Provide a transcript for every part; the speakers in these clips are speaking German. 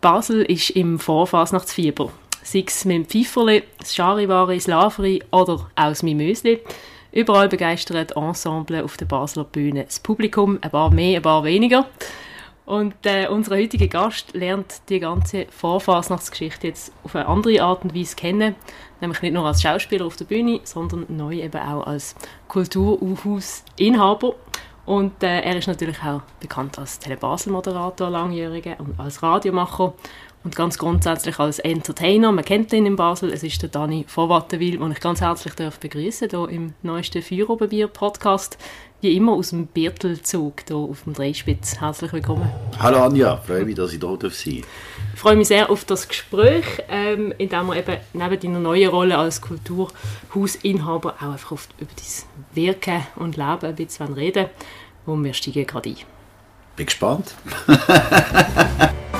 Basel ist im Vorfasnachtsfieber. Sei es mit dem Pfifferli, das Charivari, das Laveri oder auch das Mimösli. Überall begeistert Ensemble auf der Basler Bühne das Publikum, ein paar mehr, ein paar weniger. Und äh, unser heutiger Gast lernt die ganze Vorfasnachtsgeschichte jetzt auf eine andere Art und Weise kennen. Nämlich nicht nur als Schauspieler auf der Bühne, sondern neu eben auch als Kulturhausinhaber. Und äh, er ist natürlich auch bekannt als Telebasel-Moderator, langjähriger und als Radiomacher und ganz grundsätzlich als Entertainer. Man kennt ihn in Basel. Es ist der Dani von Wattenwil, den ich ganz herzlich begrüßen darf hier im neuesten Feierabendbier-Podcast. Wie immer aus dem Birtelzug hier auf dem Dreispitz. Herzlich willkommen. Hallo Anja, freue mich, dass ich hier sein darf. Ich freue mich sehr auf das Gespräch, ähm, in dem wir eben neben deiner neuen Rolle als Kulturhausinhaber auch einfach oft über dein Wirken und Leben ein bisschen reden Und wir steigen gerade ein. Bin gespannt.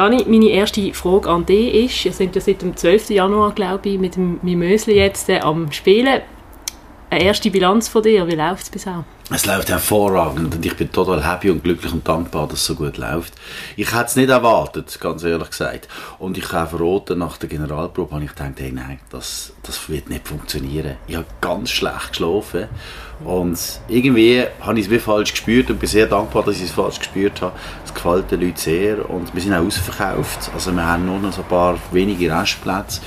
Dani, meine erste Frage an dich ist, wir sind ja seit dem 12. Januar, glaube ich, mit dem Mimösli jetzt äh, am Spielen. Eine erste Bilanz von dir, wie läuft es bisher? Es läuft hervorragend und ich bin total happy und glücklich und dankbar, dass es so gut läuft. Ich hätte es nicht erwartet, ganz ehrlich gesagt. Und ich habe verraten, nach der Generalprobe habe ich gedacht, hey, nein, das, das wird nicht funktionieren. Ich habe ganz schlecht geschlafen und irgendwie habe ich es wie falsch gespürt und bin sehr dankbar, dass ich es falsch gespürt habe. Es gefällt den Leuten sehr und wir sind auch ausverkauft. Also wir haben nur noch so ein paar wenige Restplätze.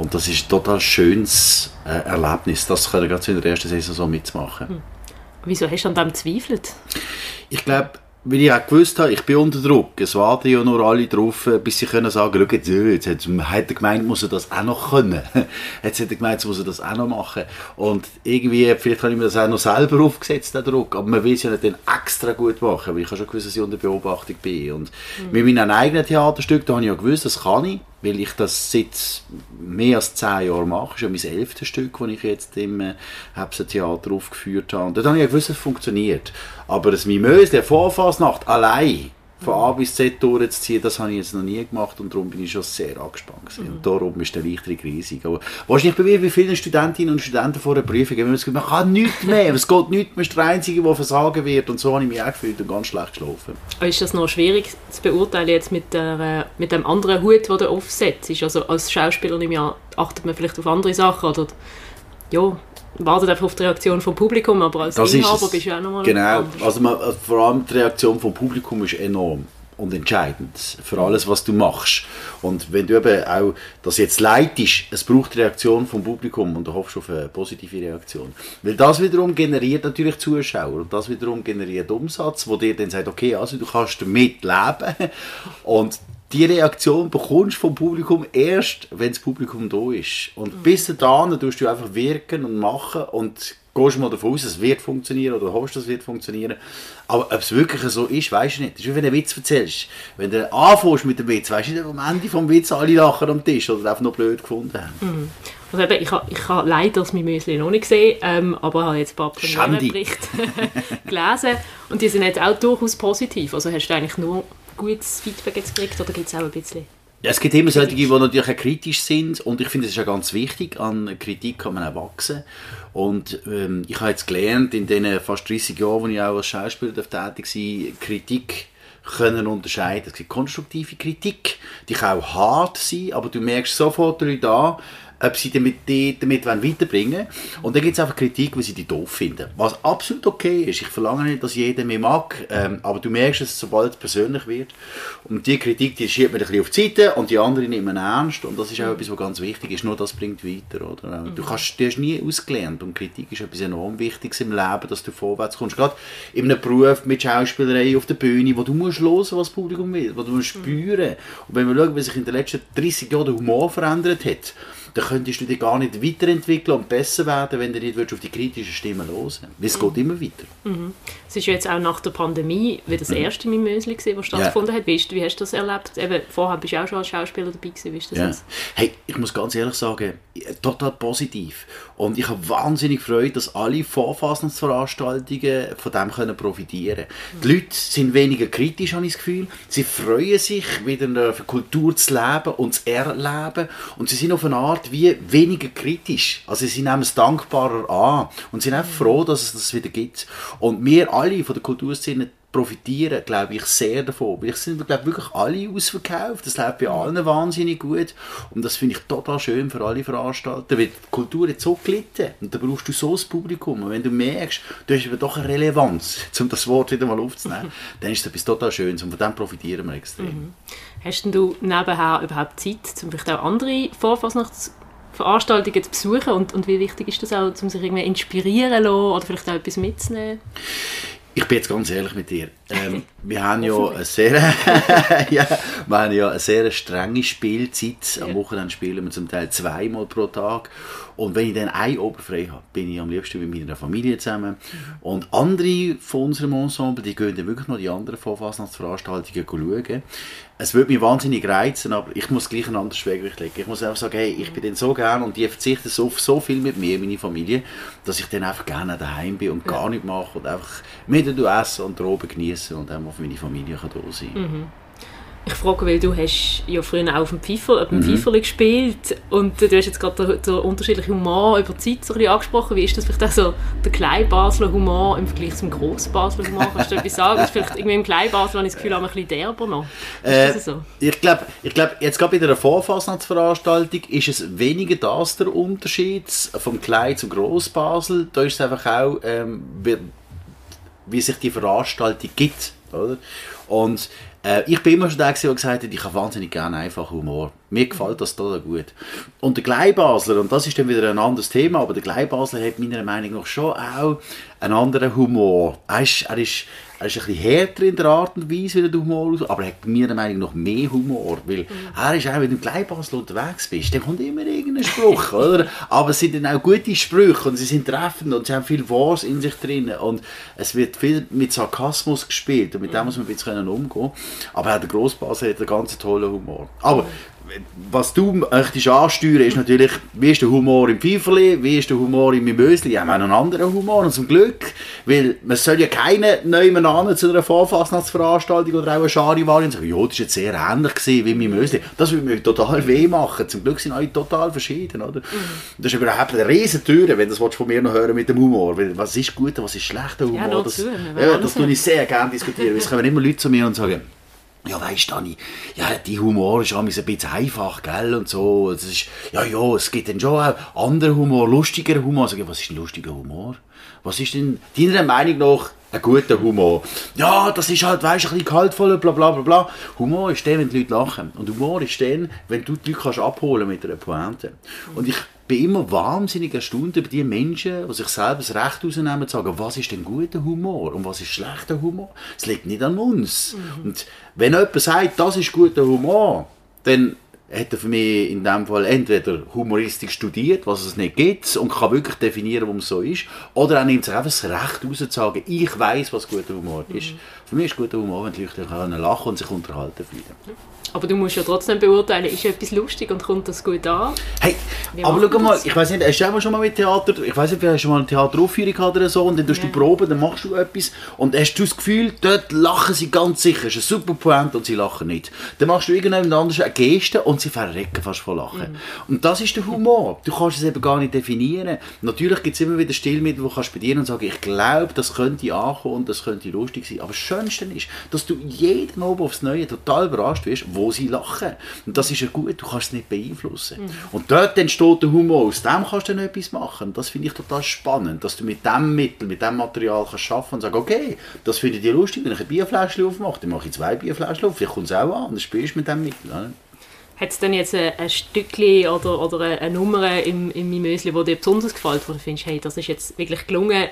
Und das ist ein total schönes äh, Erlebnis, das können gerade in der ersten Saison so mitzumachen. Hm. Wieso hast du an dem gezweifelt? Ich glaube, weil ich auch gewusst habe, ich bin unter Druck. Es warten ja nur alle drauf, bis sie können sagen, schau, jetzt, jetzt hat, hat er gemeint, muss er das auch noch können. Jetzt hat er gemeint, muss er das auch noch machen. Und irgendwie, vielleicht habe ich mir das auch noch selber aufgesetzt, den Druck. Aber man will es ja nicht dann extra gut machen, weil ich habe schon gewusst, dass ich unter Beobachtung bin. Und mhm. mit meinem eigenen Theaterstück, da habe ich ja gewusst, das kann ich weil ich das seit mehr als zehn Jahren mache. Das ist ja mein elftes Stück, das ich jetzt im äh, Theater aufgeführt habe. Und dann habe ich ja gewusst, es funktioniert. Aber das Mimös, der Vorfasnacht, allein von A bis Z durchzuziehen, das habe ich jetzt noch nie gemacht und darum bin ich schon sehr angespannt gewesen. Mhm. Und darum ist der Erleichterung riesig. Aber wahrscheinlich bei mir, wie vielen Studentinnen und Studenten vor der Prüfung, wenn man das man kann nichts mehr, es geht nichts mehr, ist der Einzige, der versagen wird und so habe ich mich auch gefühlt und ganz schlecht geschlafen. Ist das noch schwierig zu beurteilen jetzt mit, der, mit dem anderen Hut, den du aufsetzt? Also als Schauspieler im Jahr achtet man vielleicht auf andere Sachen oder ja, wartet einfach auf die Reaktion vom Publikum, aber als das Inhaber bist du auch nochmal Genau, also man, vor allem die Reaktion vom Publikum ist enorm und entscheidend für alles, was du machst. Und wenn du eben auch das jetzt leitest, es braucht Reaktion vom Publikum und du hoffst auf eine positive Reaktion. Weil das wiederum generiert natürlich Zuschauer und das wiederum generiert Umsatz, wo dir dann sagt, okay, also du kannst damit leben und die Reaktion bekommst vom Publikum erst, wenn das Publikum da ist. Und mhm. bis dahin tust du einfach wirken und machen und gehst mal davon aus, es wird funktionieren oder hoffst, es wird funktionieren. Aber ob es wirklich so ist, weißt du nicht. Das ist wie wenn du einen Witz erzählst. Wenn du anfängst mit dem Witz, weißt du nicht, am Ende vom Witz alle lachen am Tisch oder einfach nur blöd gefunden haben. Mhm. Also eben, ich habe ich ha leider das Müsli noch nicht gesehen, ähm, aber habe jetzt ein paar Premierenberichte gelesen und die sind jetzt auch durchaus positiv. Also hast du eigentlich nur gutes Feedback jetzt gekriegt oder gibt es auch ein bisschen? Ja, es gibt immer solche, die natürlich auch kritisch sind und ich finde, es ist ja ganz wichtig, an Kritik kann man auch wachsen und ähm, ich habe jetzt gelernt, in den fast 30 Jahren, wo ich auch als Schauspieler tätig war, Kritik können unterscheiden. Es gibt konstruktive Kritik, die kann auch hart sein, aber du merkst sofort da, ob sie damit, die, damit weiterbringen wollen. Und dann gibt es einfach Kritik, weil sie die doof finden. Was absolut okay ist. Ich verlange nicht, dass jeder mich mag, ähm, aber du merkst es, sobald es persönlich wird. Und die Kritik, die schiebt man ein bisschen auf die Seite und die andere nimmt man ernst. Und das ist auch etwas, was ganz wichtig ist. Nur das bringt weiter. Oder? Du, kannst, du hast nie ausgelernt und Kritik ist etwas enorm Wichtiges im Leben, dass du vorwärts kommst. Gerade in einem Beruf mit Schauspielerei auf der Bühne, wo du musst hören, was das Publikum will, wo du musst spüren. Und wenn wir schauen, wie sich in den letzten 30 Jahren der Humor verändert hat, dann könntest du dich gar nicht weiterentwickeln und besser werden, wenn du nicht auf die kritischen Stimmen hören Weil es geht immer weiter. Mhm. Es ist jetzt auch nach der Pandemie wieder das mhm. erste Mimösli gewesen, das stattgefunden ja. hat. Wie, ist, wie hast du das erlebt? Eben, vorher bist du auch schon als Schauspieler dabei gewesen. Wie ist das ja. Hey, ich muss ganz ehrlich sagen, total positiv. Und ich habe wahnsinnig Freude, dass alle Vorfasnachtsveranstaltungen von dem können profitieren können. Die Leute sind weniger kritisch, habe ich das Gefühl. Sie freuen sich, wieder eine Kultur zu leben und zu erleben. Und sie sind auf eine Art wie weniger kritisch. Also sie nehmen es dankbarer an und sind auch froh, dass es das wieder gibt. Und wir alle von der Kulturszene profitieren, glaube ich, sehr davon. Weil ich sind, glaube wirklich alle ausverkauft. Das läuft bei allen wahnsinnig gut. Und das finde ich total schön für alle Veranstalter, weil die Kultur hat so gelitten. Und da brauchst du so das Publikum. Und wenn du merkst, du hast aber doch eine Relevanz, um das Wort wieder mal aufzunehmen, dann ist das etwas total Schönes. Und von dem profitieren wir extrem. Mhm. Hast denn du nebenher überhaupt Zeit, um vielleicht auch andere Vorfasnachts Veranstaltungen zu besuchen und, und wie wichtig ist das auch, um sich irgendwie inspirieren zu lassen oder vielleicht auch etwas mitzunehmen? Ich bin jetzt ganz ehrlich mit dir. Ähm, wir haben ja eine sehr, ja, wir haben ja eine sehr strenge Spielzeit. Am Wochenende spielen wir zum Teil zweimal pro Tag. Und wenn ich dann ein Oberfrei habe, bin ich am liebsten mit meiner Familie zusammen. Und andere von unserem Ensemble, die gehen dann wirklich noch die anderen Vorfasnachtsveranstaltungen schauen. Es würde mich wahnsinnig reizen, aber ich muss gleich einen anderen Schwergewicht legen. Ich muss einfach sagen, hey, ich bin dann so gern und die verzichten so, so viel mit mir, meine Familie, dass ich dann einfach gerne daheim bin und gar nicht mache und einfach mit essen und oben genießen und einfach für meine Familie kann da sein. Mhm. Ich frage, weil du hast ja früher auch auf dem Pfeifer, auf dem mhm. Pfeifer gespielt und du hast jetzt gerade den, den unterschiedlichen Humor über die Zeit so ein angesprochen. Wie ist das vielleicht auch so der Klein-Basler Humor im Vergleich zum Gross-Basler Humor? Kannst du etwas sagen? Ist vielleicht irgendwie im Klein-Basler habe ich das Gefühl, ein bisschen derber noch. Ist äh, das so? Ich glaube, ich glaub, jetzt gerade bei der Vorfasnachtsveranstaltung ist es weniger das der Unterschied vom Klein zum Gross-Basel. Da ist es einfach auch, ähm, wie, wie sich die Veranstaltung gibt. Oder? Und äh, ich bin immer schon der, der gesagt hat, ich habe wahnsinnig gerne einfach Humor. Mir gefällt das total gut. Und der Gleibasler, und das ist dann wieder ein anderes Thema, aber der Gleibasler hat meiner Meinung nach schon auch einen anderen Humor. Er ist, er ist, er ist ein bisschen härter in der Art und Weise, wie der Humor aus, aber er hat meiner Meinung nach mehr Humor, weil mhm. er ist auch, wenn du im Gleibasler unterwegs bist, dann kommt immer irgendein Spruch, oder? Aber es sind dann auch gute Sprüche und sie sind treffend und sie haben viel Wahres in sich drin und es wird viel mit Sarkasmus gespielt und mit dem muss man ein bisschen umgehen. Aber auch der Grossbasler hat einen ganz tollen Humor. Aber was du möchtest ansteuern, ist natürlich, wie ist der Humor im Pfeiferli, wie ist der Humor im Mimösli. Ja, wir haben einen anderen Humor und zum Glück, weil man soll ja keinen neuen an zu einer Vorfasnachtsveranstaltung oder auch eine Schariwari und sagen, ja, das war jetzt sehr ähnlich gewesen wie Mimösli. Das würde mir total weh machen. Zum Glück sind alle total verschieden, oder? Mhm. Das ist überhaupt eine riesen Tür, wenn du das von mir noch hören mit dem Humor. Weil was ist guter, was ist schlechter Humor? Ja, das, ja, das tue ich sehr gerne diskutieren. Es kommen immer Leute zu mir und sagen, ja, weißt du, ja, die Humor ist ein bisschen einfach, gell, und so. Das ist, ja, ja, es gibt dann schon auch anderen Humor, lustiger Humor. Sag ich, was ist ein lustiger Humor? Was ist denn deiner Meinung nach ein guter Humor? Ja, das ist halt, weißt du, ein bisschen kaltvoller, bla, bla, bla, bla. Humor ist der, wenn die Leute lachen. Und Humor ist dann, wenn du die Leute kannst abholen mit einer Pointe. Und ich bin immer wahnsinnig erstaunt über die Menschen, die sich selber das Recht rausnehmen, zu sagen, was ist denn guter Humor und was ist schlechter Humor. Es liegt nicht an uns. Mhm. Und wenn jemand sagt, das ist guter Humor, dann hat er für mich in dem Fall entweder Humoristik studiert, was es nicht gibt, und kann wirklich definieren, warum es so ist, oder er nimmt sich einfach das Recht raus zu sagen, ich weiß, was guter Humor ist. Mhm. Für mich ist guter Humor, wenn die Leute lachen und sich unterhalten fühlen. Aber du musst ja trotzdem beurteilen, ist etwas lustig und kommt das gut an? Hey, Wie aber schau mal, ich weiß nicht, hast du schon mal mit Theater, ich weiß nicht, hast du schon mal eine Theateraufführung gehabt oder so, und dann tust ja. du proben, dann machst du etwas, und hast du das Gefühl, dort lachen sie ganz sicher, es ist ein super Point und sie lachen nicht. Dann machst du irgendjemand anderes eine Geste und sie verrecken fast vor Lachen. Mhm. Und das ist der Humor. Du kannst es eben gar nicht definieren. Natürlich gibt es immer wieder Stilmittel, die kannst bedienen und sagen, ich glaube, das könnte ankommen und das könnte lustig sein. Aber das Schönste ist, dass du jeden oben aufs Neue total überrascht wirst, wo sie lachen. Und das ist ja gut, du kannst es nicht beeinflussen. Mhm. Und dort entsteht der Humor, aus dem kannst du dann etwas machen. Und das finde ich total spannend, dass du mit diesem Mittel, mit diesem Material kannst arbeiten und sagen, okay, das finde ich dir lustig, wenn ich ein Bierfläschchen aufmache, dann mache ich zwei Bierfläschchen auf, vielleicht kommt es auch an, dann spielst du mit diesem Mittel. Hat es denn jetzt ein, ein Stückchen oder, oder eine Nummer im, im Mimösli, die dir besonders gefällt, wo du findest, hey, das ist jetzt wirklich gelungen,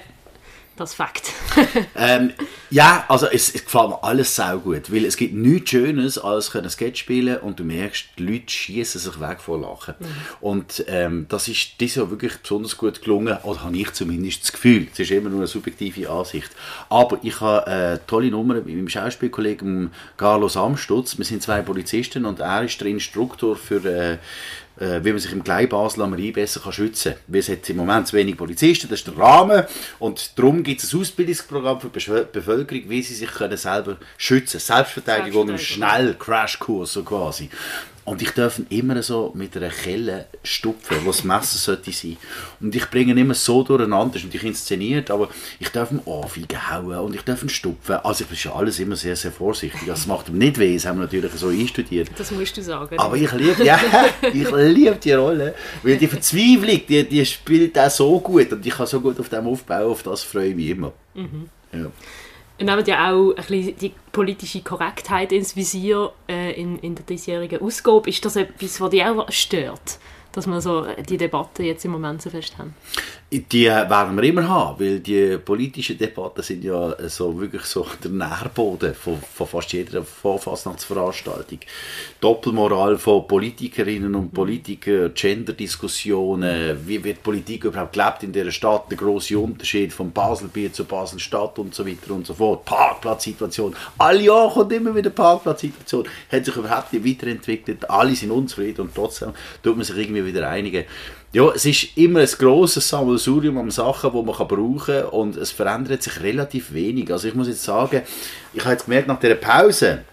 Das Fakt. ähm, ja, also es, es gefällt mir alles sehr gut, weil es gibt nichts Schönes, als können Sketch spielen und du merkst, die Leute schießen sich weg vor Lachen. Mhm. Und ähm, das ist dieses Jahr wirklich besonders gut gelungen, oder habe ich zumindest das Gefühl. Es ist immer nur eine subjektive Ansicht. Aber ich habe eine tolle Nummer mit meinem Schauspielkollegen Carlos Amstutz. Wir sind zwei Polizisten und er ist der Instruktor für äh, äh, wie man sich im Kleinbasel am Rhein besser kann schützen kann. Wir haben im Moment zu wenig Polizisten, das ist der Rahmen. Und darum gibt es ein Ausbildungsprogramm für die Bevölkerung, wie sie sich können selber schützen können. Selbstverteidigung im Schnell-Crashkurs so quasi. Und ich darf immer so mit einer Kelle stupfen, wo das Messer sollte sein. Und ich bringe ihn immer so durcheinander, das ist natürlich inszeniert, aber ich darf ihn aufhauen und ich darf ihn stupfen. Also ich bin schon alles immer sehr, sehr vorsichtig. Das macht ihm nicht weh, das haben wir natürlich so einstudiert. Das musst du sagen. Aber ich liebe, ja, ich liebe die Rolle, weil die Verzweiflung, die, die spielt auch so gut und ich kann so gut auf dem aufbauen, auf das freue ich mich immer. Mhm. Ja. Nehmen ja auch ein bisschen die politische Korrektheit ins Visier äh, in, in der diesjährigen Ausgabe. Ist das etwas, was dich auch stört? dass wir so die Debatte jetzt im Moment so fest haben? Die werden wir immer haben, weil die politischen Debatten sind ja so wirklich so der Nährboden von, von fast jeder Vorfasnachtsveranstaltung. Doppelmoral von Politikerinnen und Politikern, Genderdiskussionen, wie wird Politik überhaupt gelebt in dieser Stadt, der große Unterschied von Baselbier zu Basel-Stadt und so weiter und so fort. Parkplatzsituation, alle Jahre kommt immer wieder Parkplatzsituation, hat sich überhaupt nicht weiterentwickelt, alle sind unzufrieden und trotzdem tut man sich irgendwie wieder einigen. Ja, es ist immer ein grosses Sammelsurium an Sachen, die man brauchen kann und es verändert sich relativ wenig. Also ich muss jetzt sagen, ich habe jetzt gemerkt, nach dieser Pause,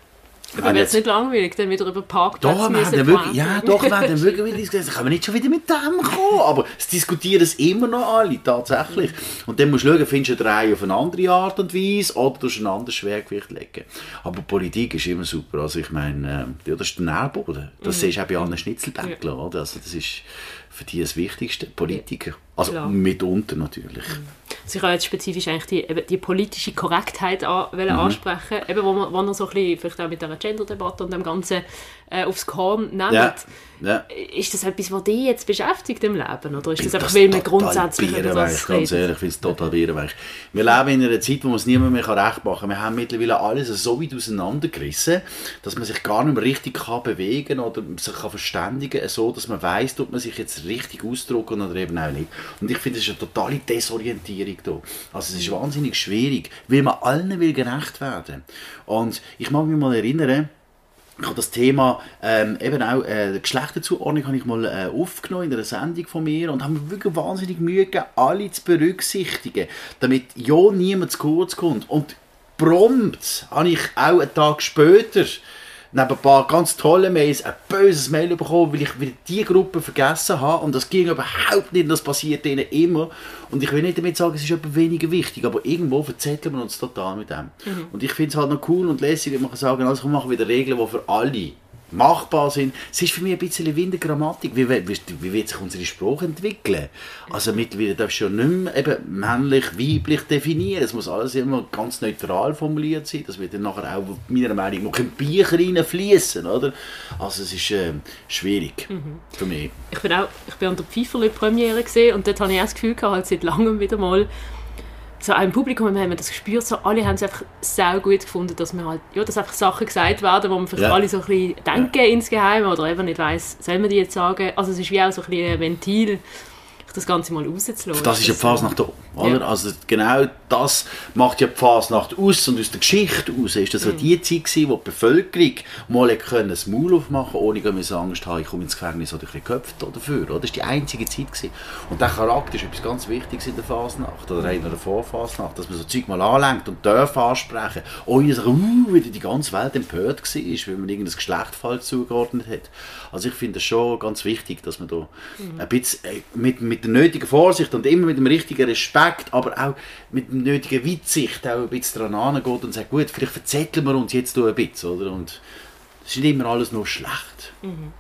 aber wird es nicht langweilig, dann wieder über Parkplätze doch, wir haben wirklich, Ja, doch, wir haben wirklich wieder diskutiert. Können wir nicht schon wieder mit dem kommen? Aber es diskutieren es immer noch alle, tatsächlich. Und dann musst du schauen, findest du eine Reihe auf eine andere Art und Weise oder du ein anderes Schwergewicht legen. Aber Politik ist immer super. Also ich meine, äh, ja, das ist der Nährboden. Das mhm. siehst du auch bei allen ja. oder? Also das ist für die das Wichtigste, Politiker. Also Klar. mitunter natürlich. Mhm. Ich habe jetzt spezifisch eigentlich die, eben die politische Korrektheit an, mhm. ansprechen, eben wo man, wo man so ein bisschen, vielleicht auch mit der Gender-Debatte und dem Ganzen äh, aufs Korn nimmt. Ja. Ja. Ist das etwas, was dich jetzt beschäftigt im Leben? Oder ist das einfach, weil man grundsätzlich über das Ganz ehrlich, ich finde es total bierenweich. Wir leben in einer Zeit, wo man es niemand mehr recht machen kann. Wir haben mittlerweile alles so weit auseinandergerissen, dass man sich gar nicht mehr richtig kann bewegen oder sich kann verständigen kann, so dass man weiss, ob man sich jetzt richtig ausdrücken oder eben auch nicht. Und ich finde, es ist eine totale Desorientierung da. Also es ist wahnsinnig schwierig, weil man allen will gerecht werden. Und ich mag mich mal erinnern, ich habe das Thema ähm, eben auch äh, Geschlechterzuordnung habe ich mal äh, aufgenommen in einer Sendung von mir und habe mir wirklich wahnsinnig Mühe gegeben, alle zu berücksichtigen, damit ja niemand zu kurz kommt. Und prompt habe ich auch einen Tag später neben ein paar ganz tolle Mails ein böses Mail bekommen, weil ich wieder die Gruppe vergessen habe und das ging überhaupt nicht, das passiert ihnen immer und ich will nicht damit sagen, es ist etwas weniger wichtig, aber irgendwo verzetteln wir uns total mit dem. Mhm. Und ich finde es halt noch cool und lässig, wenn man kann sagen, also wir machen wieder Regeln, die für alle machbar sind. Es ist für mich ein bisschen wie in der Grammatik. Wie, wie, wie wird sich unsere Sprache entwickeln? Also mittlerweile darfst du ja nicht mehr eben männlich, weiblich definieren. Es muss alles immer ganz neutral formuliert sein. Das wird dann nachher auch meiner Meinung nach in Bücher reinfließen, oder? Also es ist äh, schwierig mhm. für mich. Ich bin auch, ich bin an der Pfeiferle-Premiere gesehen und dort habe ich auch das Gefühl gehabt, halt seit langem wieder mal, so im Publikum haben wir das gespürt, so alle haben es einfach sehr gut gefunden, dass man halt, ja, dass einfach Sachen gesagt werden, wo man vielleicht ja. alle so ein bisschen denken ja. insgeheim oder eben nicht weiss, soll man die jetzt sagen. Also es ist wie auch so ein bisschen ein Ventil, das Ganze mal rauszulassen. Das ist ja Phase nach der, oder? Ja. Also genau das macht ja die Fasnacht aus und aus der Geschichte aus ist das mhm. die Zeit gewesen, wo die Bevölkerung mal können das Maul aufmachen ohne dass Angst haben, ich komme ins Gefängnis oder ich geköpft dafür. Oder? Das war die einzige Zeit. Gewesen. Und der Charakter ist etwas ganz Wichtiges in der Fasnacht oder in der Vorfasnacht, dass man so Zeug mal anlenkt und darf ansprechen, ohne dass uh, wieder die ganze Welt empört war, weil man irgendein Geschlecht falsch zugeordnet hat. Also ich finde es schon ganz wichtig, dass man da mhm. ein bisschen äh, mit, mit der nötigen Vorsicht und immer mit dem richtigen Respekt, aber auch mit der nötigen Weitsicht auch ein bisschen dran angeht und sagt, gut, vielleicht verzetteln wir uns jetzt ein bisschen, oder? Und es ist nicht immer alles nur schlecht. Mhm.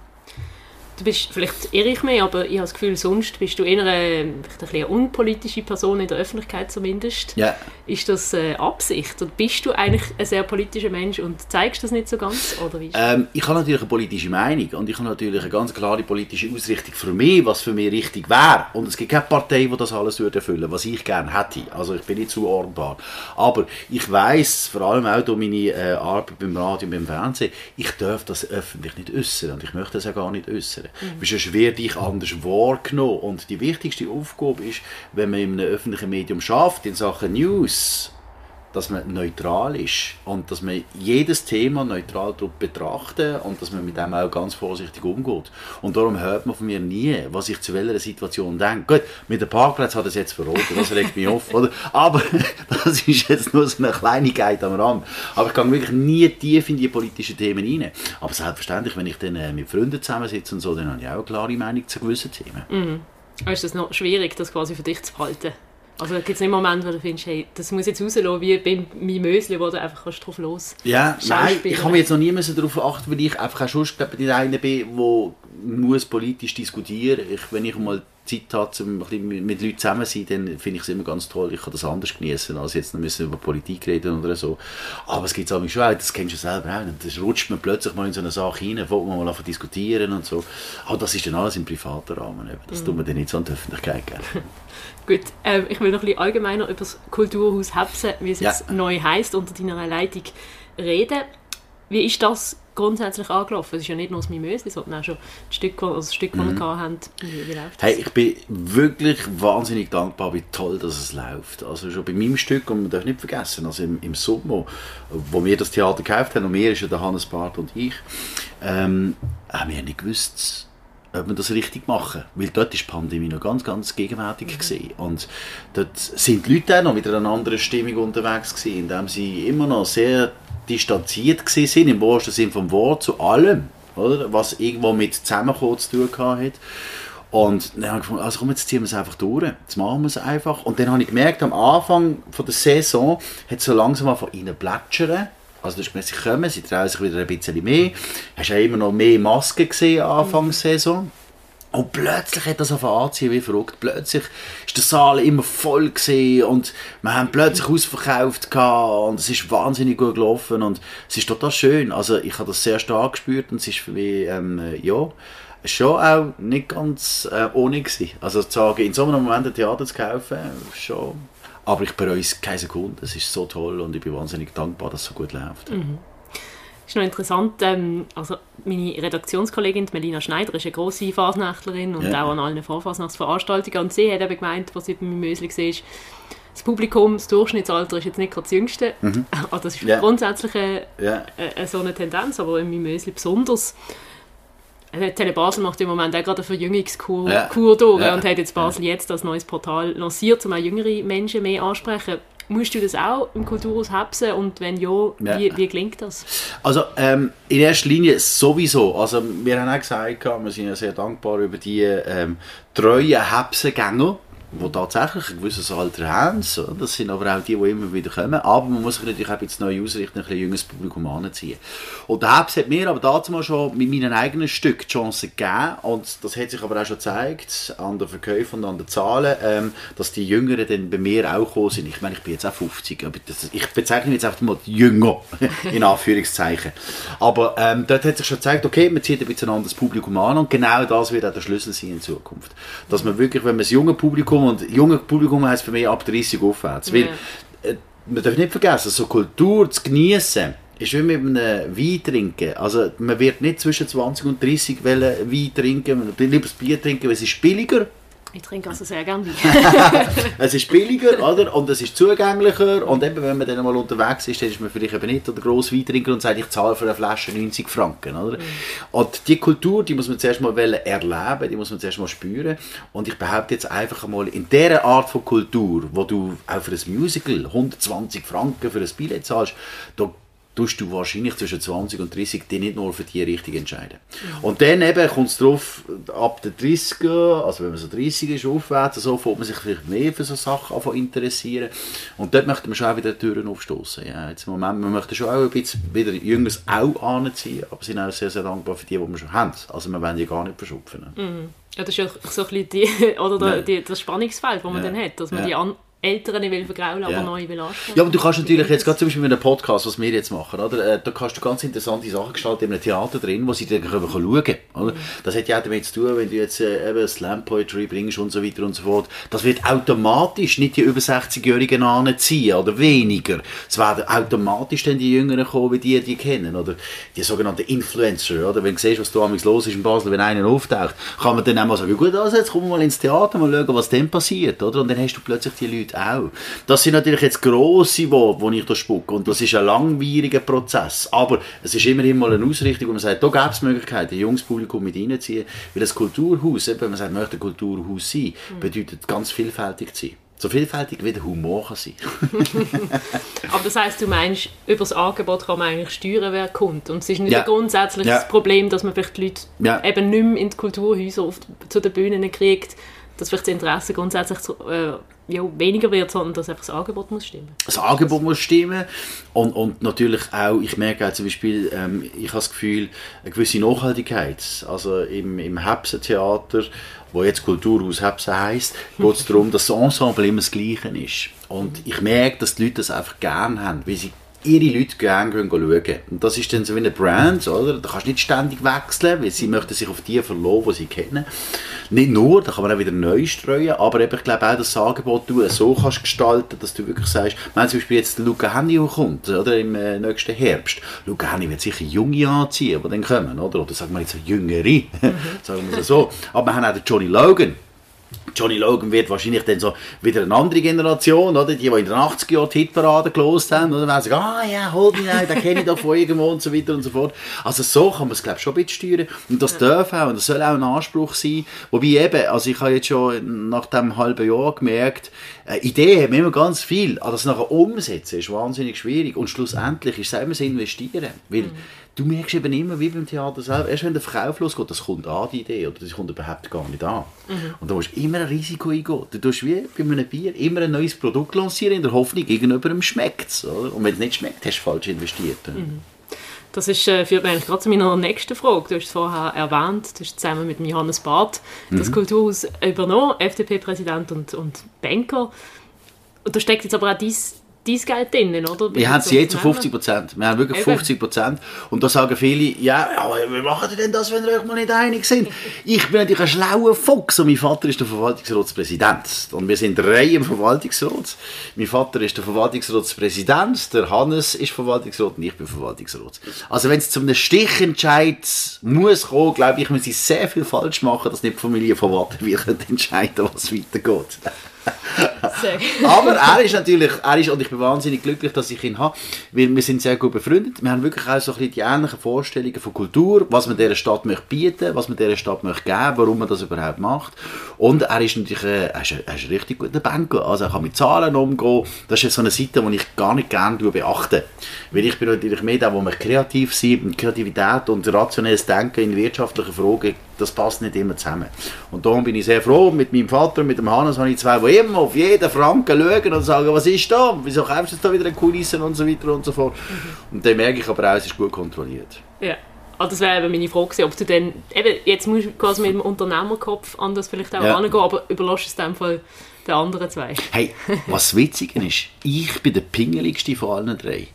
Du bist, vielleicht irre ich mich, aber ich habe das Gefühl, sonst bist du eher eine, vielleicht eine unpolitische Person, in der Öffentlichkeit zumindest. Ja. Ist das äh, Absicht? Und bist du eigentlich ein sehr politischer Mensch und zeigst das nicht so ganz? Oder wie? Ähm, ich habe natürlich eine politische Meinung und ich habe natürlich eine ganz klare politische Ausrichtung für mich, was für mich richtig wäre. Und es gibt keine Partei, die das alles würde erfüllen was ich gerne hätte. Also ich bin nicht zuordnbar. Aber ich weiß vor allem auch durch meine äh, Arbeit beim Radio und beim Fernsehen, ich darf das öffentlich nicht äußern und ich möchte das ja gar nicht äußern. Mhm. Weil sonst werde ich anders wahrgenommen. Und die wichtigste Aufgabe ist, wenn man in einem öffentlichen Medium schafft, in Sachen News, dass man neutral ist und dass man jedes Thema neutral betrachtet und dass man mit dem auch ganz vorsichtig umgeht. Und darum hört man von mir nie, was ich zu welcher Situation denke. Gut, mit dem Parkplatz hat es jetzt verraten, das regt mich auf, oder? Aber das ist jetzt nur so eine Kleinigkeit am Rand. Aber ich gehe wirklich nie tief in die politischen Themen rein. Aber selbstverständlich, wenn ich dann äh, mit Freunden zusammensitze und so, dann habe ich auch eine klare Meinung zu gewissen Themen. Mhm. Ist das noch schwierig, das quasi für dich zu behalten? Also gibt es nicht Momente, wo du findest, hey, das muss jetzt rauslassen, wie bei meinem Mösli, wo du einfach kannst drauf los Ja, nein, ich habe jetzt noch nie darauf achten, weil ich einfach auch schon glaube, der eine bin, der muss politisch diskutieren. Ich, wenn ich mal Zeit habe, um mit Leuten zusammen zu sein, dann finde ich es immer ganz toll. Ich kann das anders genießen, als jetzt noch müssen über Politik reden oder so. Aber es gibt es schon auch, das kennst du selber auch. Dann rutscht man plötzlich mal in so eine Sache rein, wo man mal anfangen diskutieren und so. Aber das ist dann alles im privaten Rahmen. Das mhm. tut man dann nicht so an die Öffentlichkeit geben. Gut, ähm, ich will noch ein bisschen allgemeiner über das Kulturhaus Hebsen, wie es ja. jetzt neu heisst, unter deiner Leitung reden. Wie ist das grundsätzlich angelaufen? Es ist ja nicht nur das Mimösli, sondern auch schon das Stück, also das Stück, das mhm. wir hatten. Wie, läuft Hey, ich bin wirklich wahnsinnig dankbar, wie toll dass es läuft. Also schon bei meinem Stück, und man darf nicht vergessen, also im, im Sommer, wo wir das Theater gekauft haben, und mir ist ja der Hannes Barth und ich, ähm, haben wir nicht gewusst, ob wir das richtig machen. Weil dort war die Pandemie noch ganz, ganz gegenwärtig. Mhm. Gewesen. Und dort sind die Leute auch noch mit einer anderen Stimmung unterwegs gewesen, indem sie immer noch sehr distanziert sind, im wahrsten Sinne vom Wort, zu allem, oder? was irgendwo mit Zusammenkommen zu tun hat. Und dann habe ich gedacht, also komm, jetzt ziehen wir es einfach durch. Jetzt machen wir es einfach. Und dann habe ich gemerkt, am Anfang von der Saison hat es so langsam von ihnen plätschern. Also du hast gemerkt, sie kommen, sie trauen sich wieder ein bisschen mehr. Hast ja immer noch mehr Masken gesehen Anfang der Saison. Und plötzlich hat das auf anziehen wie verrückt. Plötzlich ist der Saal immer voll gewesen und wir haben plötzlich ausverkauft und es ist wahnsinnig gut gelaufen und es ist total schön. Also ich habe das sehr stark gespürt und es ist für mich, ähm, ja, schon auch nicht ganz äh, ohne gewesen. Also zu sagen, in so einem Moment ein Theater zu kaufen, schon. Aber ich bereue es keine Sekunde. Es ist so toll und ich bin wahnsinnig dankbar, dass es so gut läuft. Mhm ist noch interessant, ähm, also meine Redaktionskollegin Melina Schneider ist eine grosse Fasnächtlerin und ja. auch an allen Vorfasnachtsveranstaltungen und sie hat eben gemeint, was sie bei meinem Mösli war, das Publikum, das Durchschnittsalter ist jetzt nicht gerade das jüngste, mhm. also das ist ja. grundsätzlich eine, ja. eine, so eine Tendenz, aber in meinem Mösli besonders. Äh, Tele Basel macht im Moment auch gerade eine Verjüngungskur ja. durch ja. und hat jetzt Basel jetzt als neues Portal lanciert, um auch jüngere Menschen mehr ansprechen Musst du das auch im Kulturhaus hebsen und wenn ja, ja. Wie, wie gelingt das? Also ähm, in erster Linie sowieso. Also wir haben auch gesagt, wir sind ja sehr dankbar über die ähm, treuen Hebsengänger, die tatsächlich ein gewisses Alter haben. So. Das sind aber auch die, die immer wieder kommen. Aber man muss sich natürlich auch bisschen neu ausrichten, ein jüngeres Publikum anziehen. Und der Herbst hat mir aber dazu mal schon mit meinen eigenen Stück die Chance gegeben. Und das hat sich aber auch schon gezeigt, an den Verkäufen und an den Zahlen, ähm, dass die Jüngeren dann bei mir auch gekommen sind. Ich meine, ich bin jetzt auch 50, aber das, ich bezeichne jetzt einfach mal Jünger, in Anführungszeichen. Aber ähm, dort hat sich schon gezeigt, okay, man zieht ein bisschen ein anderes Publikum an und genau das wird auch der Schlüssel sein in Zukunft. Dass man wirklich, wenn man das junge Publikum und junge Publikum heisst für mich ab 30 aufwärts. Weil, äh, man darf nicht vergessen, so Kultur zu genießen, ist wie mit einem Wein trinken. Also man wird nicht zwischen 20 und 30 Wein trinken, man lieber das Bier trinken, weil es ist billiger ich trinke also sehr gerne Wein. es ist billiger, oder? Und es ist zugänglicher. Und eben, wenn man dann mal unterwegs ist, dann ist man vielleicht eben nicht der grosse Weintrinker und sagt, ich zahle für eine Flasche 90 Franken, oder? Mhm. Und die Kultur, die muss man zuerst mal erleben, die muss man zuerst mal spüren. Und ich behaupte jetzt einfach mal, in dieser Art von Kultur, wo du auch für ein Musical 120 Franken für ein Billett zahlst, da tust du wahrscheinlich zwischen 20 und 30 dich nicht nur für die Richtung entscheiden. Und dann eben kommt es darauf, ab den 30 also wenn man so 30 ist, aufwärts, so fängt man sich vielleicht mehr für so Sachen an interessieren. Und dort möchte man schon auch wieder Türen aufstoßen. Ja, jetzt im Moment, man möchte schon auch ein bisschen wieder Jüngeres auch anziehen, aber sind auch sehr, sehr dankbar für die, die wir schon haben. Also wir wollen die gar nicht verschupfen. Mhm. Ja, das ist ja so ein bisschen die, oder der, die, das Spannungsfeld, das man ja. dann hat, dass man ja. die an Älteren will vergraulen, aber ja. neue will ansprechen. Ja, aber du kannst natürlich jetzt gerade zum Beispiel mit einem Podcast, was wir jetzt machen, oder? Äh, da kannst du ganz interessante Sachen gestalten in einem Theater drin, wo sie dann können schauen können. Oder? Mhm. Das hat ja auch damit zu tun, wenn du jetzt äh, eben Slam Poetry bringst und so weiter und so fort. Das wird automatisch nicht die über 60-Jährigen anziehen oder weniger. Es werden automatisch dann die Jüngeren kommen, wie die die kennen. Oder die sogenannten Influencer. Oder? Wenn du siehst, was da los ist in Basel, wenn einer auftaucht, kann man dann auch mal sagen, gut, also jetzt kommen wir mal ins Theater, mal schauen, was dann passiert. Oder? Und dann hast du plötzlich die Leute auch. Das sind natürlich jetzt grosse Worte, die ich da spucke und das ist ein langwieriger Prozess. Aber es ist immerhin mal eine Ausrichtung, wo man sagt, da gäbe es Möglichkeiten, ein junges Publikum mit reinzuziehen, weil das Kulturhaus, wenn man sagt, man möchte ein Kulturhaus sein, mhm. bedeutet ganz vielfältig zu sein. So vielfältig wie der Humor kann sein. Aber das heisst, du meinst, über das Angebot kann man eigentlich steuern, wer kommt. Und es ist nicht ja. grundsätzlich ja. das Problem, dass man vielleicht die Leute ja. eben nicht mehr in die Kulturhäuser oft zu den Bühnen kriegt, dass vielleicht das Interesse grundsätzlich äh, ja, weniger wird, sondern dass einfach das Angebot muss stimmen. Das Angebot muss stimmen und, und natürlich auch, ich merke auch zum Beispiel, ähm, ich habe das Gefühl, eine gewisse Nachhaltigkeit, also im, im Hepsen-Theater, wo jetzt Kulturhaus Hepsen heisst, geht es darum, dass das Ensemble immer das Gleiche ist. Und ich merke, dass die Leute das einfach gerne haben, weil sie ihre Leute gerne schauen. Und das ist dann so wie eine Brand, oder? Da kannst du nicht ständig wechseln, weil sie möchten sich auf die verlassen, die sie kennen. Nicht nur, da kann man auch wieder neu streuen, aber eben, ich glaube auch, dass das Angebot du so kannst gestalten, dass du wirklich sagst, wenn zum Beispiel jetzt Luca Henny kommt, oder, im äh, nächsten Herbst, Luca Henny wird sicher Junge anziehen, die dann kommen, oder? Oder sagen wir jetzt Jüngere, mhm. sagen wir so. Aber wir haben auch den Johnny Logan, Johnny Logan wird wahrscheinlich dann so wieder eine andere Generation, oder? Die, die in den 80er Jahren die Hitparade gelost haben, oder? Dann sagen, ah ja, hol mich ein, den kenne ich doch von irgendwo und so weiter und so fort. Also so kann man es, glaube ich, schon ein bisschen steuern. Und das ja. darf auch, und das soll auch ein Anspruch sein. Wobei eben, also ich habe jetzt schon nach dem halben Jahr gemerkt, äh, Ideen haben immer ganz viel, aber das nachher umsetzen ist wahnsinnig schwierig. Und schlussendlich ist es immer das Investieren. Weil mhm du merkst eben immer, wie beim Theater selber, erst wenn der Verkauf losgeht, das kommt an, die Idee, oder das kommt überhaupt gar nicht an. Mhm. Und da musst du immer ein Risiko eingehen. Du tust wie bei einem Bier immer ein neues Produkt lancieren, in der Hoffnung, gegenüber schmeckt es. Und wenn es nicht schmeckt, hast du falsch investiert. Mhm. Das ist, äh, führt mich eigentlich gerade zu meiner nächsten Frage. Du hast es vorher erwähnt, du hast zusammen mit Johannes Barth mhm. das Kulturhaus übernommen, FDP-Präsident und, und Banker. Und da steckt jetzt aber auch dein dein Geld drin, oder? Wir haben es jetzt zu 50 Prozent. Wir haben wirklich Eben. 50 Prozent. Und da sagen viele, ja, aber wie machen ihr denn das, wenn ihr euch mal nicht einig sind? ich bin natürlich ein schlauer Fuchs und mein Vater ist der Verwaltungsratspräsident. Und wir sind drei im Verwaltungsrat. Mein Vater ist der Verwaltungsratspräsident, der Hannes ist Verwaltungsrat und ich bin Verwaltungsrat. Also wenn es zu einem Stichentscheid muss kommen, glaube ich, muss ich sehr viel falsch machen, dass nicht die Familie von Watter wirklich entscheiden, was weitergeht. Aber er ist natürlich, er ist, und ich bin wahnsinnig glücklich, dass ich ihn habe, weil wir sind sehr gut befreundet. Wir haben wirklich auch so ein bisschen die ähnlichen Vorstellungen von Kultur, was man dieser Stadt möchte bieten, was man dieser Stadt möchte geben, warum man das überhaupt macht. Und er ist natürlich, äh, er, ist, er ist ein richtig guter Banker. Also er kann mit Zahlen umgehen. Das ist so eine Seite, die ich gar nicht gerne beachte. Weil ich bin natürlich mehr da, wo wir kreativ sind, und Kreativität und rationelles Denken in wirtschaftlichen Fragen das passt nicht immer zusammen. Und darum bin ich sehr froh, mit meinem Vater und mit dem Hannes habe ich zwei, die immer auf jeden Franken schauen und sagen, was ist da, wieso kaufst du da wieder eine Kulisse und so weiter und so fort. Mhm. Und dann merke ich aber auch, es ist gut kontrolliert. Ja. Also das wäre eben meine Frage ob du dann, eben, jetzt musst du quasi mit dem Unternehmerkopf anders vielleicht auch ja. angehen, aber überlass es dem Fall den anderen zwei. Hey, was witzig ist, ich bin der pingeligste von allen drei.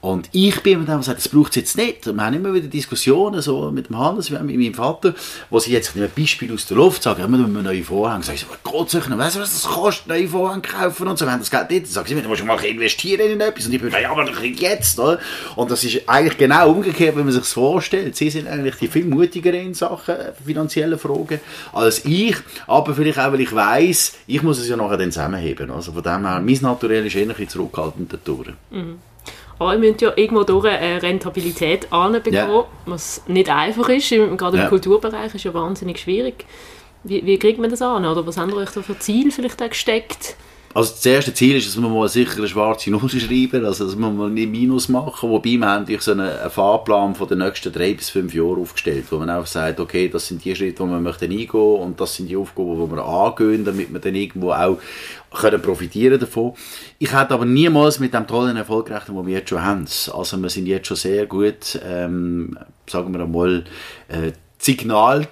Und ich bin mit dem gesagt, das braucht es jetzt nicht. Und wir haben immer wieder Diskussionen so mit dem Hannes, mit meinem Vater, wo sie jetzt ein Beispiel aus der Luft sagen, immer wenn wir neue Vorhänge, sagen sie, Gott sei Dank, weißt du, was das kostet, neue Vorhänge kaufen und so, wenn das Geld nicht, dann sagen sie, du musst mal investieren in etwas. Und ich bin, ja, aber jetzt, oder? Und das ist eigentlich genau umgekehrt, wenn man sich das vorstellt. Sie sind eigentlich die viel mutiger in Sachen finanzielle Fragen als ich, aber vielleicht auch, weil ich weiss, ich muss es ja nachher dann zusammenheben. Also von dem her, mein Naturell ist eher ein bisschen zurückhaltend durch. Mhm. Ihr müsst ja irgendwo durch eine Rentabilität anbekommen, yeah. was nicht einfach ist. Gerade im yeah. Kulturbereich ist ja wahnsinnig schwierig. Wie, wie kriegt man das an? Oder was haben ihr euch da für Ziele vielleicht auch gesteckt? Also das erste Ziel ist, dass wir mal sicher eine schwarze Null schreiben, also dass wir mal nicht Minus machen, wobei wir haben so einen, Fahrplan von den nächsten drei bis fünf Jahren aufgestellt, wo man einfach sagt, okay, das sind die Schritte, die wir möchten eingehen und das sind die Aufgaben, die wir angehen, damit wir dann irgendwo auch können profitieren davon. Ich hätte aber niemals mit dem tollen Erfolg gerechnet, den wir jetzt schon haben. Also wir sind jetzt schon sehr gut, ähm, sagen wir einmal, äh, Signal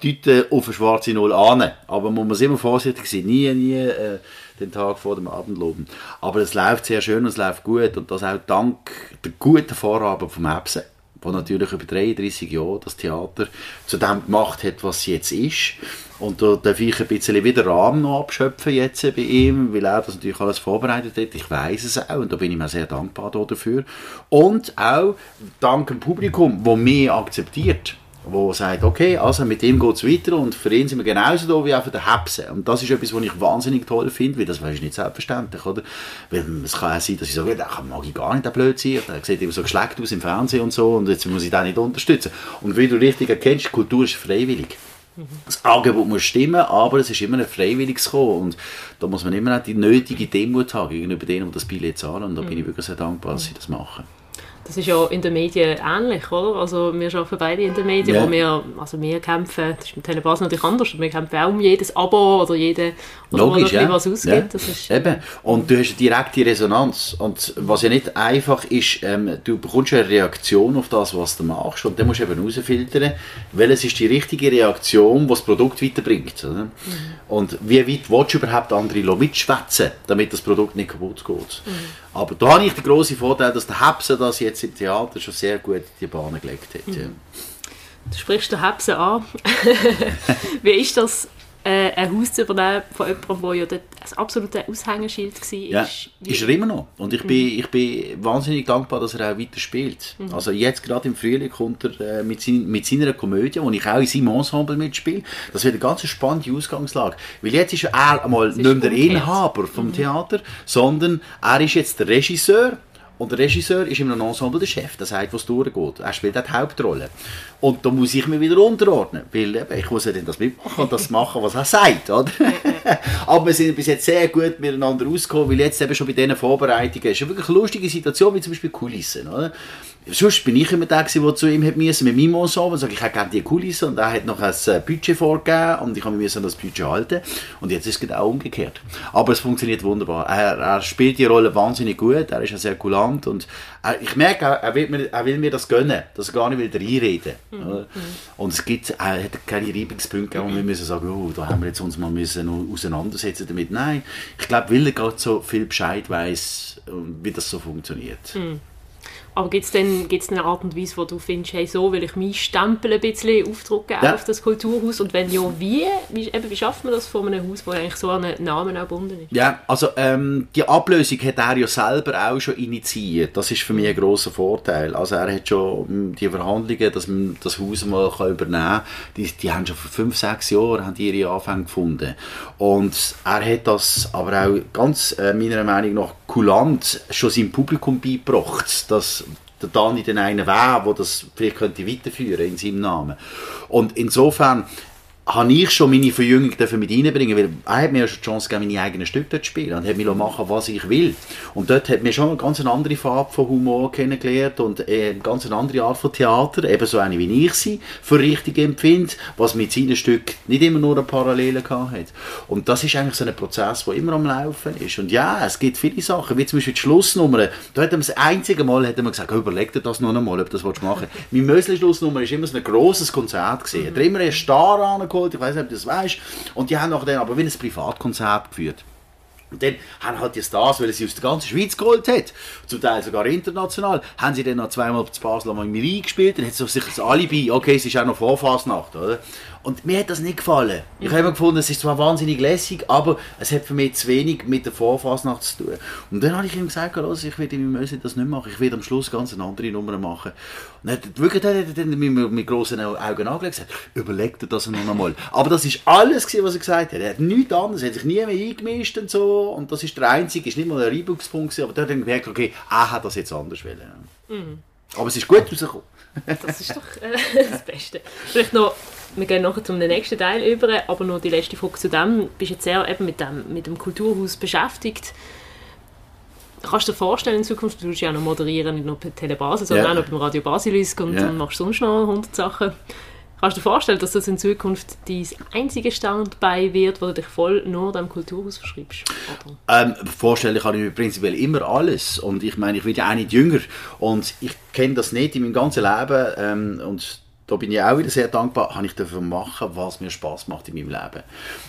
auf eine schwarze Null an. Aber man muss immer vorsichtig sein, nie, nie äh, den Tag vor dem Abend loben. Aber es läuft sehr schön und es läuft gut und das auch dank der guten Vorarbeit vom Epsen der natürlich über 33 Jahre das Theater zu dem gemacht hat, was es jetzt ist. Und da darf ich ein bisschen wieder Rahmen noch abschöpfen jetzt bei ihm, weil er das natürlich alles vorbereitet hat. Ich weiß es auch und da bin ich mir sehr dankbar dafür. Und auch dank dem Publikum, das mich akzeptiert wo sagt, okay, also mit dem geht es weiter und für ihn sind wir genauso da wie auch für den Hepsen. Und das ist etwas, was ich wahnsinnig toll finde, weil das ist nicht selbstverständlich, oder? Weil es kann auch sein, dass ich sage, da mag ich gar nicht der Blödsinn, der sieht immer so geschleckt aus im Fernsehen und so und jetzt muss ich den nicht unterstützen. Und wie du richtig erkennst, Kultur ist freiwillig. Das Angebot muss stimmen, aber es ist immer ein freiwilliges Kommen und da muss man immer auch die nötige Demut haben gegenüber denen, die das Billett zahlen und da bin ich wirklich sehr dankbar, dass sie das machen. Das ist ja in den Medien ähnlich, oder? Also wir arbeiten beide in den Medien, ja. wo wir, also wir kämpfen, das ist mit Telebas natürlich anders, wir kämpfen auch um jedes Abo oder jede, Logisch, ja. was ausgibt. Ja. Ist, Eben. Und du hast eine direkte Resonanz. Und was ja nicht einfach ist, ähm, du bekommst eine Reaktion auf das, was du machst und dann musst du eben herausfiltern, welches ist die richtige Reaktion, die das Produkt weiterbringt. Oder? Mhm. Und wie weit willst du überhaupt andere mitschwätzen, damit das Produkt nicht kaputt geht. Mhm. Aber da habe ich den grossen Vorteil, dass der Hepse das jetzt im Theater schon sehr gut in die Bahn gelegt hat. Mhm. Du sprichst den Hepse an. Wie ist das, äh, ein Haus zu übernehmen von jemandem, der ja dort ein absolutes Aushängeschild war? Ja, ist, ist er immer noch. Und ich, mhm. bin, ich bin wahnsinnig dankbar, dass er auch weiter spielt. Mhm. Also jetzt gerade im Frühling kommt er äh, mit, sein, mit seiner Komödie, wo ich auch in seinem Ensemble mitspiele. Das wird eine ganz spannende Ausgangslage. Weil jetzt ist er einmal nicht mehr der Inhaber vom mhm. Theater, sondern er ist jetzt der Regisseur und der Regisseur ist in einem Ensemble der Chef, der sagt, was durchgeht. Er spielt auch die Hauptrolle. Und da muss ich mich wieder unterordnen, weil ich muss ja dann das mitmachen und das machen, was er sagt. Oder? Aber wir sind bis jetzt sehr gut miteinander ausgekommen, weil jetzt eben schon bei diesen Vorbereitungen, ist eine wirklich lustige Situation, wie zum Beispiel Kulissen. Oder? Sonst bin ich immer der, der zu ihm hat müssen, mit meinem Ensemble, sage ich hätte gerne die Kulisse und er hat noch ein äh, Budget vorgegeben und ich habe mich an das Budget halten und jetzt ist es genau umgekehrt. Aber es funktioniert wunderbar. Er, er spielt die Rolle wahnsinnig gut, er ist ja sehr kulant und ich merke, er, will mir, er will mir das gönnen, dass er gar nicht will reinreden mhm. mhm. Und es gibt, er hat keine Reibungspunkte, wo wir müssen sagen, oh, da haben wir jetzt uns mal müssen auseinandersetzen damit. Nein, ich glaube, weil er gerade so viel Bescheid weiß, wie das so funktioniert. Mhm. Aber gibt es denn gibt's eine Art und Weise, wo du findest, hey, so will ich meinen Stempel ein bisschen aufdrucken ja. auf das Kulturhaus? Und wenn ja, wie? Wie, eben, wie schafft man das von einem Haus, wo eigentlich so an einen Namen auch gebunden ist? Ja, also ähm, die Ablösung hat er ja selber auch schon initiiert. Das ist für mich ein grosser Vorteil. Also er hat schon hm, die Verhandlungen, dass man das Haus mal kann übernehmen kann, die, die haben schon vor fünf, sechs Jahren haben die ihre Anfänge gefunden. Und er hat das aber auch ganz äh, meiner Meinung nach kulant schon seinem Publikum beigebracht, dass der Dani den einen wäre, der das vielleicht könnte weiterführen in seinem Namen. Und insofern habe ich schon meine Verjüngung mit reinbringen weil er hat mir schon die Chance gegeben, meine eigenen Stücke zu spielen und hat mir machen was ich will. Und dort hat mir schon eine ganz andere Farbe von Humor kennengelernt und eine ganz andere Art von Theater, ebenso eine wie ich sie für richtig empfinde, was mit seinen Stücken nicht immer nur eine Parallele hat. Und das ist eigentlich so ein Prozess, der immer am Laufen ist. Und ja, es gibt viele Sachen, wie zum Beispiel die Schlussnummer. Da hat er das einzige Mal hat er gesagt, überleg dir das noch einmal, ob du das machen willst. Meine Mösli-Schlussnummer war immer so ein grosses Konzert. Gewesen. Hat immer einen Star angekommen geholt, ich weiß nicht, ob das weißt. Und die haben nachher aber wie ein Privatkonzert geführt. Und dann haben halt die Stars, weil sie aus der ganzen Schweiz geholt hat, zum Teil sogar international, haben sie dann noch zweimal zu Basel mal im Rie gespielt, dann hat sie sich das Alibi, okay, es ist auch noch Vorfasnacht, oder? Und mir hat das nicht gefallen. Ich habe immer gefunden, es ist zwar wahnsinnig lässig, aber es hat für mich zu wenig mit der Vorfasnacht zu tun. Und dann habe ich ihm gesagt, los, ich werde im Möse das nicht machen, ich werde am Schluss ganz eine andere Nummer machen. Und er hat wirklich dann, dann mit, mit grossen Augen angelegt und gesagt, überleg dir das noch einmal. Aber das ist alles, was er gesagt hat. Er hat nichts anderes, er hat sich nie mehr eingemischt und so. Und das ist der einzige, ist nicht mal ein Reibungspunkt, aber da hat er gemerkt, okay, er hat das jetzt anders wollen. Mhm. Aber es ist gut rausgekommen. Das ist doch äh, das Beste. Vielleicht noch wir gehen nachher zum nächsten Teil über, aber nur die letzte Frage zu dem. Du bist jetzt sehr eben mit dem, mit dem Kulturhaus beschäftigt. Kannst du dir vorstellen, in Zukunft, du willst ja auch noch moderieren, nicht nur bei Telebasis, sondern Ja. auch noch beim Radio Basilisk und, Ja. und machst sonst noch 100 Sachen. Kannst du dir vorstellen, dass das in Zukunft dein einzige Standbein wird, wo du dich voll nur dem Kulturhaus verschreibst? Ähm, vorstellen kann ich mir prinzipiell immer alles. Und ich meine, ich bin ja auch nicht jünger. Und ich kenne das nicht in meinem ganzen Leben. Ähm, und da bin ich auch wieder sehr dankbar, habe ich dürfen machen, was mir Spaß macht in meinem Leben.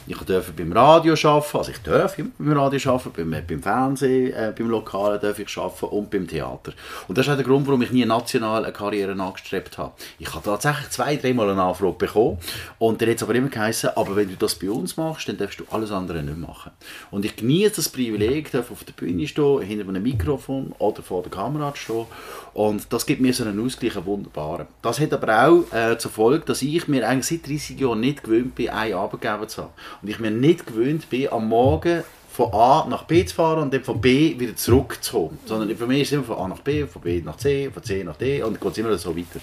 Ich durfte beim Radio arbeiten, also ich darf beim Radio arbeiten, beim, beim Fernsehen, äh, beim Lokalen darf ich arbeiten und beim Theater. Und das ist auch der Grund, warum ich nie national eine Karriere angestrebt habe. Ich habe tatsächlich zwei, dreimal eine Anfrage bekommen und dann hat es aber immer geheißen, aber wenn du das bei uns machst, dann darfst du alles andere nicht machen. Und ich genieße das Privileg, darf auf der Bühne stehen, hinter einem Mikrofon oder vor der Kamera stehen und das gibt mir so einen Ausgleich, einen wunderbaren. Das hat aber auch äh, zur Folge, dass ich mir eigentlich seit 30 Jahren nicht gewöhnt bin, einen Arbeitgeber zu haben. Und ich mir nicht gewöhnt bin, am Morgen von A nach B zu fahren und dann von B wieder zurückzukommen. Sondern für mich ist es immer von A nach B, von B nach C, von C nach D und geht immer so weiter.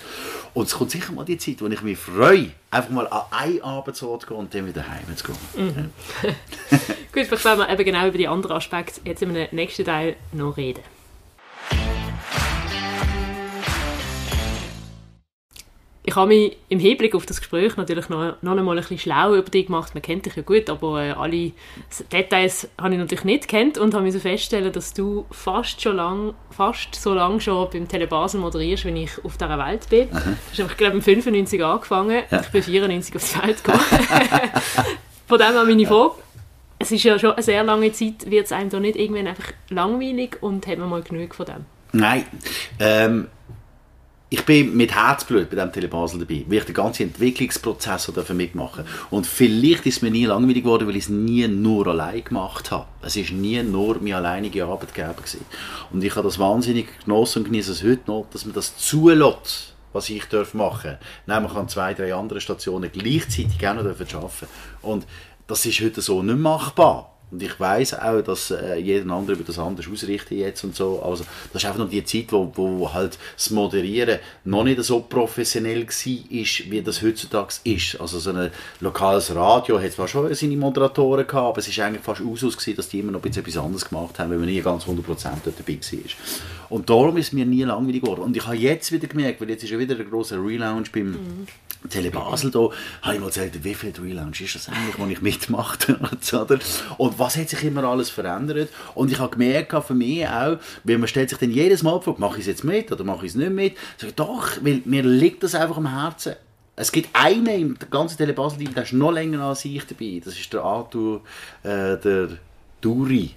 Und es kommt sicher mal die Zeit, wo ich mich freue, einfach mal an einen Arbeitsort zu gehen und dann wieder heim zu gehen. Gut, vielleicht werden wir eben genau über die anderen Aspekte jetzt im nächsten Teil noch reden. Ich habe mich im Hinblick auf das Gespräch natürlich noch, noch einmal ein bisschen schlau über dich gemacht. Man kennt dich ja gut, aber äh, alle Details habe ich natürlich nicht kennt und habe müssen feststellen, dass du fast, schon lang, fast so lange schon beim Telebasel moderierst, wenn ich auf dieser Welt bin. Du hast einfach, glaube ich, 95 angefangen. Ich bin 94 auf die Welt gekommen. Von dem her meine Frage. Es ist ja schon eine sehr lange Zeit. Wird es einem da nicht irgendwann einfach langweilig und hat man mal genug von dem? Nein. Ähm, ich bin mit Herzblut bei diesem Telebasel dabei, weil ich den ganzen Entwicklungsprozess dafür mitmachen Und vielleicht ist es mir nie langweilig geworden, weil ich es nie nur allein gemacht habe. Es ist nie nur mein alleiniger Arbeitgeber gewesen. Und ich habe das wahnsinnig genossen und genieße es heute noch, dass man das zulässt, was ich darf machen. Nämlich an zwei, drei anderen Stationen gleichzeitig auch noch arbeiten. Und das ist heute so nicht machbar. Und ich weiß auch, dass äh, jeder andere wird das anders ausrichten jetzt und so. Also das ist einfach noch die Zeit, wo, wo halt das Moderieren noch nicht so professionell war, wie das heutzutage ist. Also so ein lokales Radio hat zwar schon seine Moderatoren gehabt, aber es ist eigentlich fast Usus gewesen, dass die immer noch ein bisschen etwas anderes gemacht haben, weil man nie ganz 100% dort dabei war. Und darum ist es mir nie langweilig geworden. Und ich habe jetzt wieder gemerkt, weil jetzt ist ja wieder ein grosser Relaunch beim Tele Basel da, habe ich mal gesagt, wie viel Relaunch ist das eigentlich, wo ich mitmache? oder? Und was hat sich immer alles verändert? Und ich habe gemerkt, für mich auch, weil man stellt sich dann jedes Mal Frage, mache ich es jetzt mit oder mache ich es nicht mit? Ich sage, doch, weil mir liegt das einfach am Herzen. Es gibt einen im ganzen Tele Basel, der ist noch länger als ich dabei. Das ist der Arthur, äh, der Duri.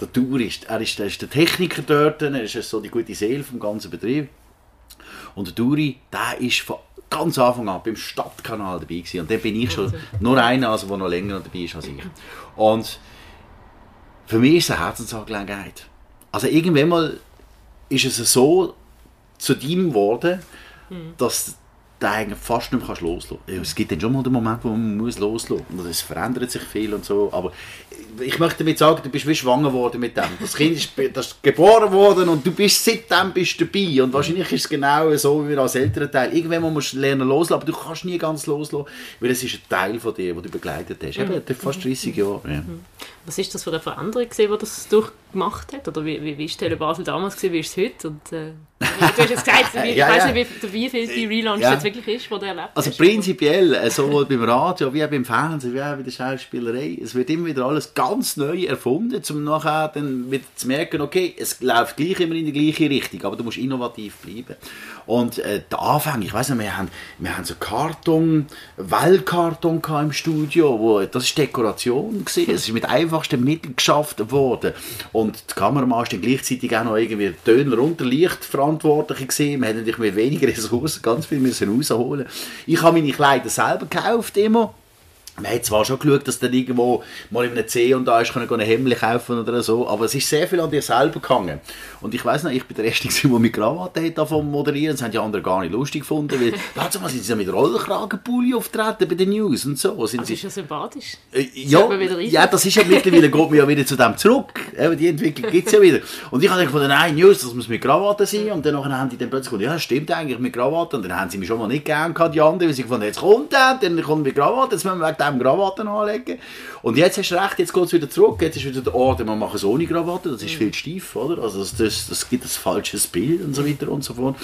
Der Tourist. Er ist, er ist der Techniker dort, er ist so die gute Seele vom ganzen Betrieb. Und der Duri, der ist von ganz Anfang an beim Stadtkanal dabei gewesen. Und dann bin ich schon nur einer, also, der noch länger dabei ist als ich. Und für mich ist es eine Herzensangelegenheit. Also irgendwann mal ist es so zu deinem geworden, dass du eigentlich fast nicht mehr loslassen kannst. Es gibt dann schon mal den Moment, wo man muss loslassen muss. Es verändert sich viel und so. Aber ich möchte damit sagen, du bist wie schwanger worden mit dem. Das Kind ist, das ist geboren worden und du bist seitdem bist du dabei. Und wahrscheinlich ist es genau so wie wir als Elternteil. Irgendwann musst du lernen loslassen, aber du kannst nie ganz loslassen, weil es ist ein Teil von dir, den du begleitet hast. Eben, fast 30 Jahre. Ja. Was ist das für eine Veränderung, die das durchgemacht hat? Oder wie, wie, wie ist Basel damals, gewesen, wie ist es heute? Und, äh, du hast jetzt gesagt, ich Ja, weiß nicht, wie, wie viel die Relaunch Ja. jetzt wirklich ist, die du erlebt Also hast. prinzipiell, äh, sowohl beim Radio wie auch beim Fernsehen, wie auch bei der Schauspielerei, es wird immer wieder alles ganz neu erfunden, um nachher dann wieder zu merken, okay, es läuft gleich immer in die gleiche Richtung, aber du musst innovativ bleiben. Und äh, der Anfang, ich weiß nicht, wir haben, wir haben so Karton, Wellkarton im Studio, wo, das ist Dekoration gewesen, es ist mit einfachsten Mitteln geschafft worden. Und die Kameramann ist dann gleichzeitig auch noch irgendwie Töner unter Licht verantwortlich gewesen. Wir hatten natürlich mit weniger Ressourcen ganz viel müssen rausholen. Ich habe meine Kleider selber gekauft immer. Man hat zwar schon geschaut, dass dann irgendwo mal in einem C und da ist, können ein Hemd kaufen oder so, aber es ist sehr viel an dir selber gegangen. Und ich weiss noch, ich bin der Erste, der mit Krawatte davon moderieren, das haben die anderen gar nicht lustig gefunden, weil, warte mal, sind sie mit Rollkragenpulli auftreten bei den News und so. Sind Das sie, ist ja sympathisch. äh, ja, ja, das ist ja mittlerweile, geht man ja wieder zu dem zurück. Eben, die Entwicklung gibt es ja wieder. Und ich habe gedacht, nein, News, das muss mit Krawatte sein. Und dann haben die dann plötzlich gedacht, ja, stimmt eigentlich mit Krawatte. Und dann haben sie mich schon mal nicht gern gehabt, die anderen, weil sie gefunden jetzt kommt der, dann kommt mit Krawatte, jetzt müssen wir dem Krawatten anlegen. Und jetzt hast du recht, jetzt geht es wieder zurück. Jetzt ist wieder der Ort, wir machen es ohne Krawatte, das ist viel steif, oder? Also das, das, das gibt ein falsches Bild und so weiter und so fort.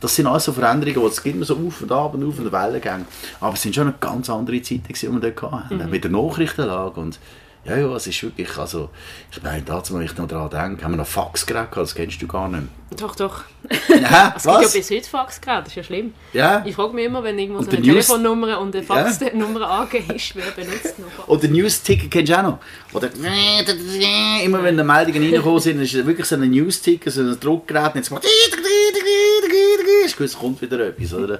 Das sind alles so Veränderungen, die es gibt immer so auf und ab und auf und Wellengänge. Aber es sind schon eine ganz andere Zeiten, die wir dort hatten. Mit der Nachrichtenlage und ja, ja, es ist wirklich, also, ich meine, dazu, wenn ich noch daran denke, haben wir noch Faxgerät gehabt, das kennst du gar nicht. Doch, doch. Ja, Es gibt ja bis heute Faxgeräte, das ist ja schlimm. Ja. Ich frage mich immer, wenn irgendwo so eine News- Telefonnummer und eine Faxnummer angegeben ist, wer benutzt noch? Oder News-Ticker kennst du auch noch? Oder immer wenn die Meldungen reingekommen sind, ist es wirklich so ein News-Ticker, so ein Druckgerät, jetzt macht ist gewusst, kommt wieder etwas, oder?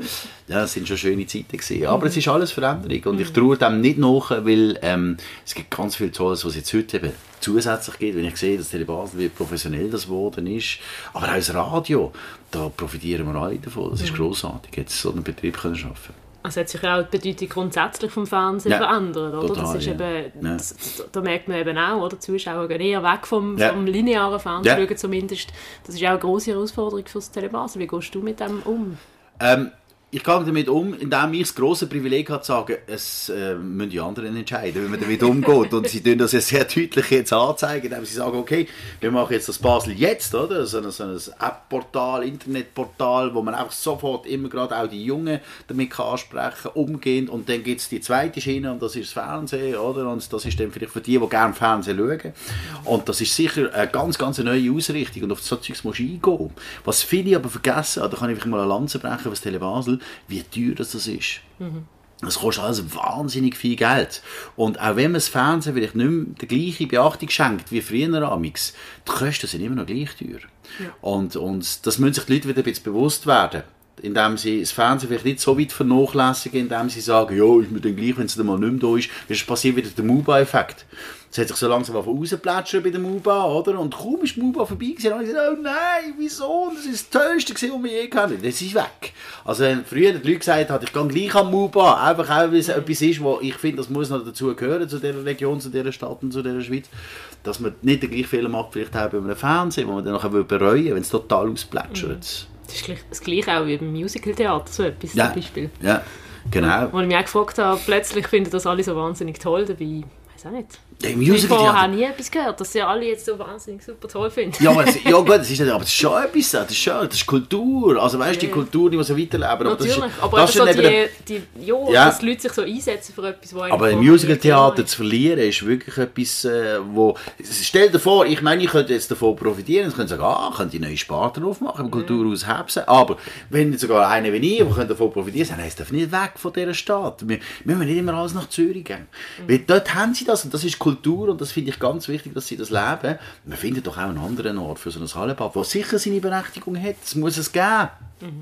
Ja, das sind schon schöne Zeiten gewesen. Aber es ist alles Veränderung und ich traue dem nicht nach, weil ähm, es gibt ganz viel Tolles, was jetzt heute eben zusätzlich gibt. Wenn ich sehe, dass Telebasel wie professionell das geworden ist, aber auch das Radio, da profitieren wir alle davon. Das ist grossartig, jetzt so einen Betrieb können schaffen. Also hat sich ja auch die Bedeutung grundsätzlich vom Fernsehen Ja, verändert, oder? total, das ist ja. eben, das, da merkt man eben auch, oder? Die Zuschauer gehen eher weg vom, Ja. vom linearen Fernsehen, zumindest. Das ist auch eine grosse Herausforderung für das Telebasel. Wie gehst du mit dem um? Ähm, ich gehe damit um, indem ich das grosse Privileg habe, zu sagen, es äh, müssen die anderen entscheiden, wie man damit umgeht. Und sie tun das ja sehr deutlich jetzt anzeigen, indem sie sagen, okay, wir machen jetzt das Basel jetzt, oder? So ein, so ein App-Portal, Internetportal, wo man einfach sofort immer gerade auch die Jungen damit kann ansprechen umgehen. Und dann gibt es die zweite Schiene und das ist das Fernsehen, oder? Und das ist dann vielleicht für die, die gerne Fernsehen schauen. Und das ist sicher eine ganz, ganz neue Ausrichtung und auf so Zeugs musst du eingehen. Was viele aber vergessen, da kann ich mal eine Lanze brechen, was Telebasel, wie teuer das das ist. Das kostet alles wahnsinnig viel Geld. Und auch wenn man das Fernsehen vielleicht nicht mehr die gleiche Beachtung schenkt wie früher amix, die Kosten sind immer noch gleich teuer. Und, und das müssen sich die Leute wieder ein bisschen bewusst werden. Indem sie das Fernsehen vielleicht nicht so weit vernachlässigen, indem sie sagen, ja, ist mir dann gleich, wenn es dann mal nicht mehr da ist. Es passiert wieder der Muba-Effekt. Es hat sich so langsam rausplätschern bei der Muba, oder? Und kaum ist die Muba vorbei gewesen, habe ich gesagt, oh nein, wieso? Das ist das gewesen, was wir je hatten. Das ist weg. Also wenn früher die Leute gesagt haben, ich gehe gleich an Muba, einfach auch, weil es etwas ist, wo ich finde, das muss noch dazu gehören, zu dieser Region, zu dieser Stadt und zu dieser Schweiz, dass man nicht den gleichen Fehler macht, vielleicht auch bei einem Fernsehen, wo man dann nachher bereuen will, wenn es total ausplätschert. Das ist das Gleiche auch wie beim Musical-Theater, so etwas Ja. zum Beispiel. Ja, genau. Wo ich mich auch gefragt habe, plötzlich finden das alle so wahnsinnig toll, dabei, weiß auch nicht. Im Ich habe Musical nie etwas gehört, dass sie alle jetzt so wahnsinnig super toll finden. Ja, aber das, ja gut, das ist, nicht- aber das ist schon etwas, das ist, schon, das ist Kultur. Also weißt du, die Ja. Kultur, die muss so weiterleben. Aber Natürlich, das ist, aber das eben ist so dann die, die, ja, Ja. dass die Leute sich so einsetzen für etwas, eigentlich Aber im nie Musical-Theater zu verlieren ist wirklich etwas, äh, wo... Stell dir vor, ich meine, ich könnte jetzt davon profitieren, ich könnte sagen, ah, könnte ich neue Sparten aufmachen, im Kulturhaus Hebsen, aber wenn sogar einer wie ich, der könnte davon profitieren sagen, nein, es darf nicht weg von dieser Stadt. Wir, wir müssen nicht immer alles nach Zürich gehen. Weil dort haben sie das und das ist Kultur und das finde ich ganz wichtig, dass sie das leben. Wir finden doch auch einen anderen Ort für so ein Hallenbad, der sicher seine Berechtigung hat. Das muss es geben.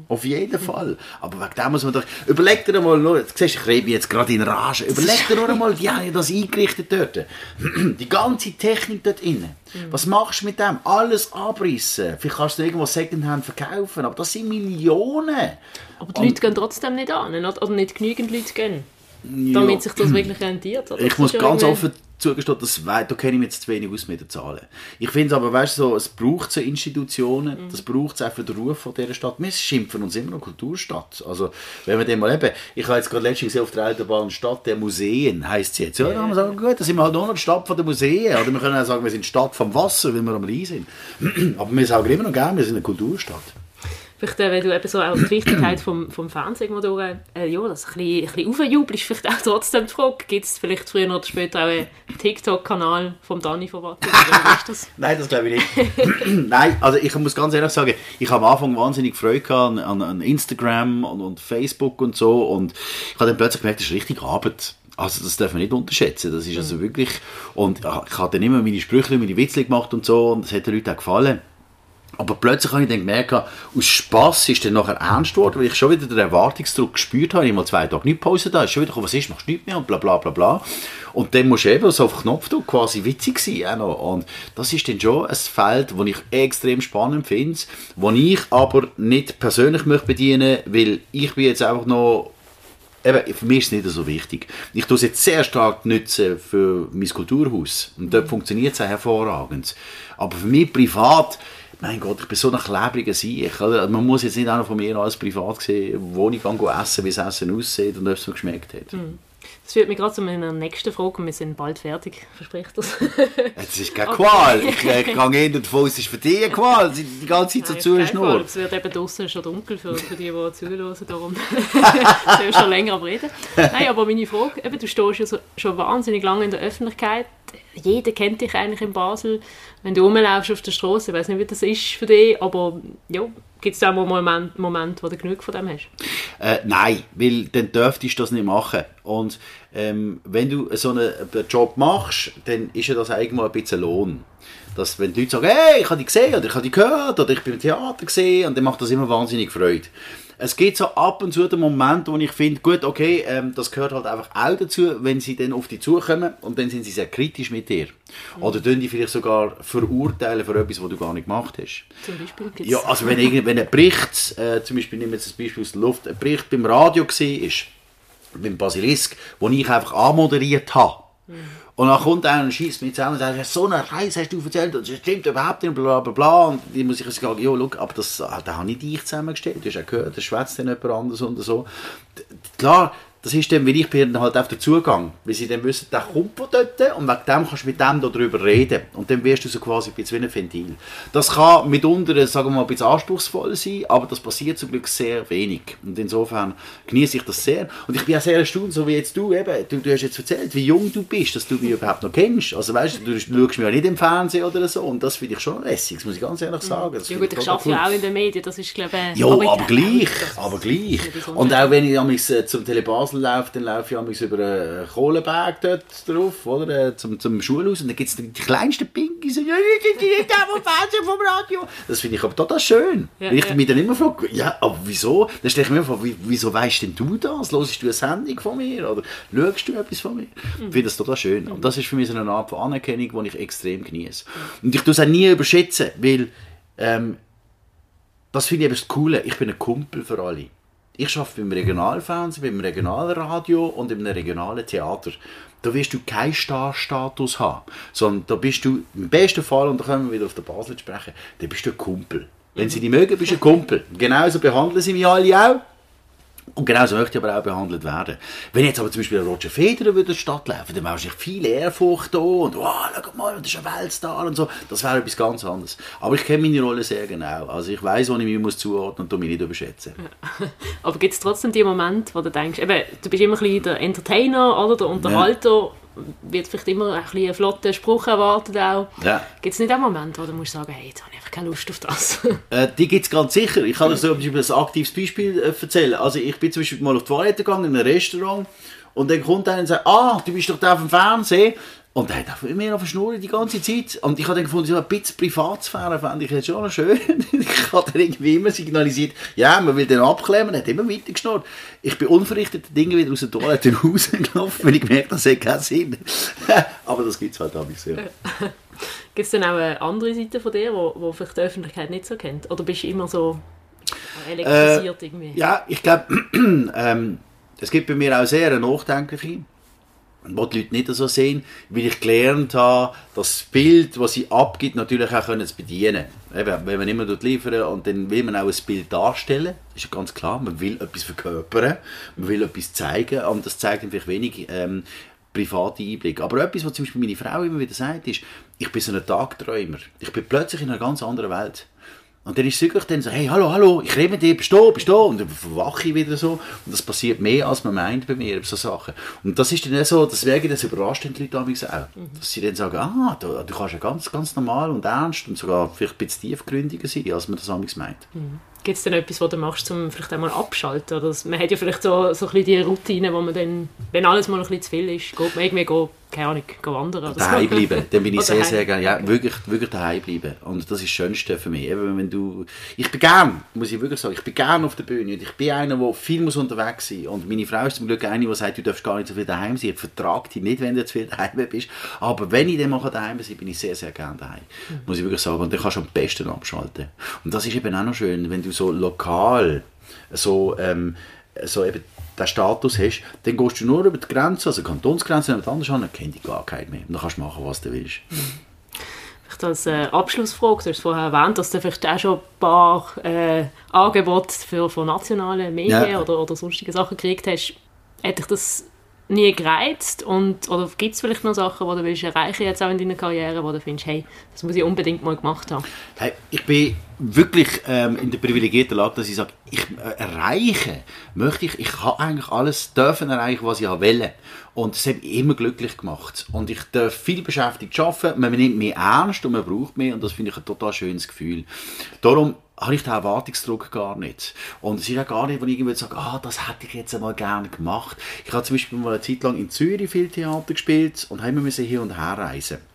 Auf jeden Fall. Aber wegen dem muss man doch... Überleg dir mal, nur, jetzt siehst du, ich rede mich jetzt gerade in Rage. Überleg dir nur einmal, die haben ja das eingerichtet dort. Die ganze Technik dort innen. Was machst du mit dem? Alles abrissen. Vielleicht kannst du irgendwo Secondhand verkaufen, aber das sind Millionen. Aber die Leute gehen trotzdem nicht an, oder nicht genügend Leute gehen, damit sich das wirklich rentiert. Oder? Ich Das muss ganz offen zugestehen, das da kenne ich mich jetzt zu wenig aus mit den Zahlen. Ich finde aber, weißt du, so, es braucht so Institutionen, Mhm. das braucht es auch für den Ruf von dieser Stadt. Wir schimpfen uns immer noch Kulturstadt. Also, wenn wir den mal eben, ich habe jetzt gerade letztens gesehen auf der Autobahn Stadt der Museen, heisst sie jetzt. Ja, dann kann man sagen, gut, dann sind wir halt nur noch die Stadt der Museen. Oder wir können auch sagen, wir sind Stadt vom Wasser, weil wir am Rhein sind. aber wir sagen immer noch gerne, wir sind eine Kulturstadt. Vielleicht, äh, wenn du eben so auch die Wichtigkeit vom, vom Fernsehen mal durch, äh, ja, das ein bisschen, ein bisschen aufjubelst, vielleicht auch trotzdem die Frage, gibt es vielleicht früher oder später auch einen TikTok-Kanal vom Dani von Watt? Oder wie ist das? Nein, das glaube ich nicht. Nein, also ich muss ganz ehrlich sagen, ich habe am Anfang wahnsinnig Freude an, an, an Instagram und, und Facebook und so und ich habe dann plötzlich gemerkt, das ist richtig Arbeit. Also das darf man nicht unterschätzen. Das ist also wirklich und ja, ich habe dann immer meine Sprüche, meine Witzchen gemacht und so und das hat den Leuten auch gefallen. Aber plötzlich habe ich dann gemerkt, aus Spass ist dann nachher ernst geworden, weil ich schon wieder den Erwartungsdruck gespürt habe. Ich mal zwei Tage nicht Pause da, ist schon wieder was ist, machst du nichts mehr und bla bla bla bla. Und dann musst du eben so auf Knopfdruck quasi witzig sein. Und das ist dann schon ein Feld, das ich extrem spannend finde, das ich aber nicht persönlich möchte bedienen möchte, weil ich bin jetzt einfach noch Eben, für mich ist es nicht so wichtig. Ich tue es jetzt sehr stark nutzen für mein Kulturhaus. Und dort funktioniert es auch hervorragend. Aber für mich privat, mein Gott, ich bin so ein klebriger Sieg. Man muss jetzt nicht auch von mir als privat sehen, wo ich kann essen, wie das Essen aussieht und ob es so geschmeckt hat. Mhm. Das führt mich gerade zu meiner nächsten Frage. Wir sind bald fertig, verspricht das. Es ist keine Qual. Ich, ich gehe eher davon aus, es ist für dich eine Qual. Die ganze Zeit so zuschnurren. Es wird eben draußen schon dunkel für, für die, die zuhören. Darum soll ich schon länger reden. Nein, aber meine Frage, eben, du stehst ja so, schon wahnsinnig lange in der Öffentlichkeit. Jeder kennt dich eigentlich in Basel. Wenn du rumlaufst auf der Straße, ich weiß nicht, wie das ist für dich, aber ja, Gibt es auch mal Moment, Moment, wo du genug von dem hast? Äh, nein, weil dann dürftest du das nicht machen. Und ähm, wenn du so einen Job machst, dann ist ja das eigentlich mal ein bisschen Lohn. Dass, wenn die Leute sagen, hey, ich habe dich gesehen, oder ich habe dich gehört, oder ich bin im Theater gesehen, und dann macht das immer wahnsinnig Freude es gibt so ab und zu den Moment, wo ich finde, gut, okay, ähm, das gehört halt einfach auch dazu, wenn sie dann auf dich zukommen und dann sind sie sehr kritisch mit dir. Mhm. Oder tun die vielleicht sogar verurteilen für etwas, was du gar nicht gemacht hast. Zum Beispiel gibt's Ja, also wenn, wenn ein Bericht, äh, zum Beispiel nehmen wir jetzt das Beispiel aus der Luft, ein Bericht beim Radio war, beim Basilisk, wo ich einfach anmoderiert habe. Mhm. Und dann kommt einer und schießt mich zusammen und sagt, so eine Reise hast du erzählt und das stimmt überhaupt nicht, bla bla bla. Und die muss ich sagen, ja, look, aber das, ah, das habe ich dich zusammengestellt. Du hast ja gehört, das schwätzt dann jemand anders und so. Klar, das ist dann, wie ich bin halt auf den Zugang. Weil sie dann wissen, der kommt von dort und wegen dem kannst du mit dem darüber reden. Und dann wirst du so quasi ein bisschen wie ein Ventil. Das kann mitunter, sagen wir mal, ein bisschen anspruchsvoll sein, aber das passiert zum Glück sehr wenig. Und insofern genieße ich das sehr. Und ich bin auch sehr erstaunt, so wie jetzt du eben, du, du hast jetzt erzählt, wie jung du bist, dass du mich überhaupt noch kennst. Also weißt du, du schaust mir ja nicht im Fernsehen oder so und das finde ich schon lässig, das muss ich ganz ehrlich sagen. Das ja gut, ich arbeite cool. ja auch in den Medien, das ist glaube ich... Ja, aber, aber gleich, aber gleich. Und auch wenn ich mich äh, zum Telebasel Basel laufe, dann laufe ich über einen Kohlenberg dort drauf, oder, äh, zum, zum Schulhaus, und dann gibt es die kleinsten Pinkis, und da vom Fernsehen, vom Radio. Das finde ich aber total schön. Ja, ich ja. mich dann immer frage, ja, aber wieso? Dann stelle ich mir vor, wieso weißt denn du das? Hörst du eine Sendung von mir? Oder schaust du etwas von mir? Mhm. Ich finde das total schön. Und das ist für mich so eine Art von Anerkennung, die ich extrem genieße. Und ich tue es auch nie überschätzen, weil ähm, das finde ich eben das Coole. Ich bin ein Kumpel für alle. Ich arbeite beim Regionalfernsehen, beim Regionalradio und im regionalen Theater. Da wirst du keinen Starstatus haben, sondern da bist du im besten Fall, und da können wir wieder auf der Basel sprechen, da bist du ein Kumpel. Wenn sie dich mögen, bist du ein Kumpel. Genauso behandeln sie mich alle auch. Und genauso möchte ich aber auch behandelt werden. Wenn jetzt aber zum Beispiel Roger Federer würde in die Stadt laufen, dann wäre viel Ehrfurcht da und wow, schau mal, das ist ein Weltstar und so. Das wäre etwas ganz anderes. Aber ich kenne meine Rolle sehr genau. Also ich weiß, wo ich mich muss zuordnen und mich nicht überschätzen. Aber gibt es trotzdem die Momente, wo du denkst, eben, du bist immer ein bisschen der Entertainer oder der Unterhalter, ja wird vielleicht immer ein, ein flotter Spruch erwartet auch. Ja. Gibt es nicht einen Moment, wo du musst sagen, hey, jetzt habe ich einfach keine Lust auf das? äh, die gibt es ganz sicher. Ich kann dir so ein aktives Beispiel äh, erzählen. Also ich bin zum Beispiel mal auf die Toilette gegangen, in ein Restaurant und dann kommt einer und sagt, ah, du bist doch da auf dem Fernsehen. Und er hat auch mir noch verschnurrt die ganze Zeit. Und ich habe dann gefunden, so ein bisschen Privatsphäre fände ich jetzt schon noch schön. ich habe dann irgendwie immer signalisiert, ja, man will den abklemmen, er hat immer weiter geschnurrt. Ich bin unverrichtete Dinge wieder aus der Toilette rausgelaufen, weil ich gemerkt das hat keinen Sinn. Aber das gibt es halt auch nicht sehr. Gibt es dann auch eine andere Seite von dir, wo, wo vielleicht die Öffentlichkeit nicht so kennt? Oder bist du immer so elektrisiert äh, irgendwie? Ja, ich glaube, ähm, es gibt bei mir auch sehr eine nachdenkliche was die Leute nicht so sehen, weil ich gelernt habe, das Bild, das sie abgibt, natürlich auch können zu bedienen. Eben, wenn man immer dort liefern und dann will man auch ein Bild darstellen, ist ja ganz klar, man will etwas verkörpern, man will etwas zeigen, und das zeigt natürlich wenig ähm, private Einblick. Aber etwas, was zum Beispiel meine Frau immer wieder sagt, ist, ich bin so ein Tagträumer. Ich bin plötzlich in einer ganz anderen Welt. Und dann ist es wirklich dann so, hey, hallo, hallo, ich rede mit dir, bist du, bist du? Und dann verwache ich wieder so. Und das passiert mehr, als man meint bei mir, so Sachen. Und das ist dann so, deswegen, das überrascht die Leute auch. Mhm. Dass sie dann sagen, ah, du, du kannst ja ganz, ganz normal und ernst und sogar vielleicht ein bisschen tiefgründiger sein, als man das amigs meint. Mhm. Gibt es denn etwas, was du machst, um vielleicht einmal abschalten? Oder man hat ja vielleicht so, so ein bisschen die Routine, wo man dann, wenn alles mal ein bisschen zu viel ist, geht man irgendwie go, keine Ahnung, wandern oder daheim so. bleiben, dann bin ich sehr, sehr gerne, ja, wirklich, wirklich daheim bleiben. Und das ist das Schönste für mich. Eben, wenn du, ich bin gern, muss ich wirklich sagen, ich bin gern auf der Bühne und ich bin einer, der viel muss unterwegs sein Und meine Frau ist zum Glück eine, die sagt, du darfst gar nicht so viel daheim sein. Ich vertrage dich nicht, wenn du zu viel daheim bist. Aber wenn ich dann mal daheim bin, bin ich sehr, sehr gern daheim. Muss ich wirklich sagen. Und dann kannst du am besten abschalten. Und das ist eben auch noch schön, wenn du so lokal, so, ähm, so eben den Status hast, dann gehst du nur über die Grenze, also Kantonsgrenze, und anders an, dann kennt dich gar keiner mehr. Und dann kannst du machen, was du willst. Vielleicht als äh, Abschlussfrage, du hast vorher erwähnt, dass du vielleicht auch schon ein paar äh, Angebote für, von nationalen Medien Ja. oder, oder sonstige Sachen gekriegt hast. Hat dich das nie gereizt? Und, oder gibt es vielleicht noch Sachen, die du willst erreichen jetzt auch in deiner Karriere, wo du findest, hey, das muss ich unbedingt mal gemacht haben? Hey, ich bin wirklich ähm, in der privilegierten Lage, dass ich sage, ich äh, erreiche, möchte ich, ich habe eigentlich alles dürfen erreichen, was ich wollte. Und das hat mich immer glücklich gemacht. Und ich darf viel beschäftigt arbeiten, man nimmt mich ernst und man braucht mich und das finde ich ein total schönes Gefühl. Darum habe ich den Erwartungsdruck gar nicht. Und es ist auch gar nicht, wo ich irgendwie sage, ah, das hätte ich jetzt einmal gerne gemacht. Ich habe zum Beispiel mal eine Zeit lang in Zürich viel Theater gespielt und habe immer hin und her reisen.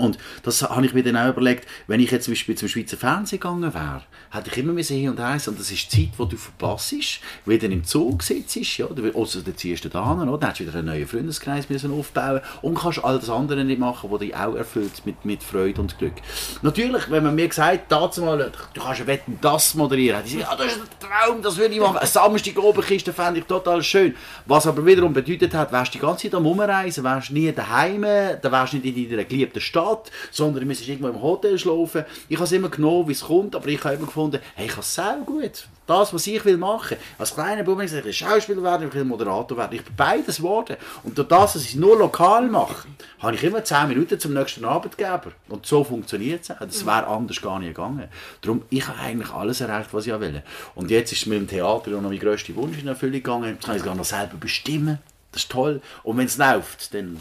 Und das habe ich mir dann auch überlegt, wenn ich jetzt zum Beispiel zum Schweizer Fernsehen gegangen wäre, hätte ich immer müssen hin und her und das ist die Zeit, die du verpasst, weil du im Zug sitzt, ja, oder also dann ziehst du da hin, dann hast du wieder einen neuen Freundeskreis müssen aufbauen und kannst all das andere nicht machen, was dich auch erfüllt mit, mit Freude und Glück. Natürlich, wenn man mir gesagt hat, du kannst Wetten, das moderieren, hätte ich gesagt, ja, das ist ein Traum, das würde ich machen. Eine Samstag Oberkiste fände ich total schön. Was aber wiederum bedeutet hat, wärst du die ganze Zeit am Umreisen, wärst nie daheim, dann wärst du nicht in deiner geliebten Stadt, sondern du müsstest irgendwo im Hotel schlafen. Ich habe es immer genommen, wie es kommt, aber ich habe immer gefunden, hey, ich kann es sehr gut. Das, was ich will machen. Als kleiner Bub ich will Schauspieler werden, ich will Moderator werden. Ich bin beides geworden. Und durch das, dass ich es nur lokal mache, habe ich immer 10 Minuten zum nächsten Arbeitgeber. Und so funktioniert es auch. Das wäre anders gar nicht gegangen. Darum, ich habe eigentlich alles erreicht, was ich will. Und jetzt ist mit dem Theater noch mein grösster Wunsch in Erfüllung gegangen. Jetzt kann ich es gar noch selber bestimmen. Das ist toll. Und wenn es läuft, dann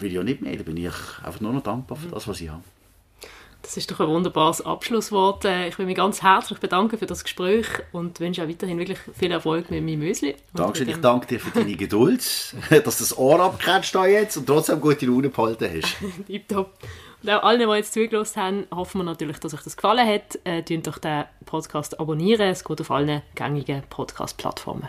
will ich ja nicht mehr. Dann bin ich einfach nur noch dankbar für das, was ich habe. Das ist doch ein wunderbares Abschlusswort. Äh, Ich will mich ganz herzlich bedanken für das Gespräch und wünsche auch weiterhin wirklich viel Erfolg mit meinem Müsli. Dankeschön, ich danke dir für deine Geduld, dass du das Ohr abgekratzt da jetzt und trotzdem gute Laune behalten hast. Tipptopp. Und auch allen, die jetzt zugelassen haben, hoffen wir natürlich, dass euch das gefallen hat. Äh, doch den Podcast abonnieren. Es geht auf allen gängigen Podcast-Plattformen.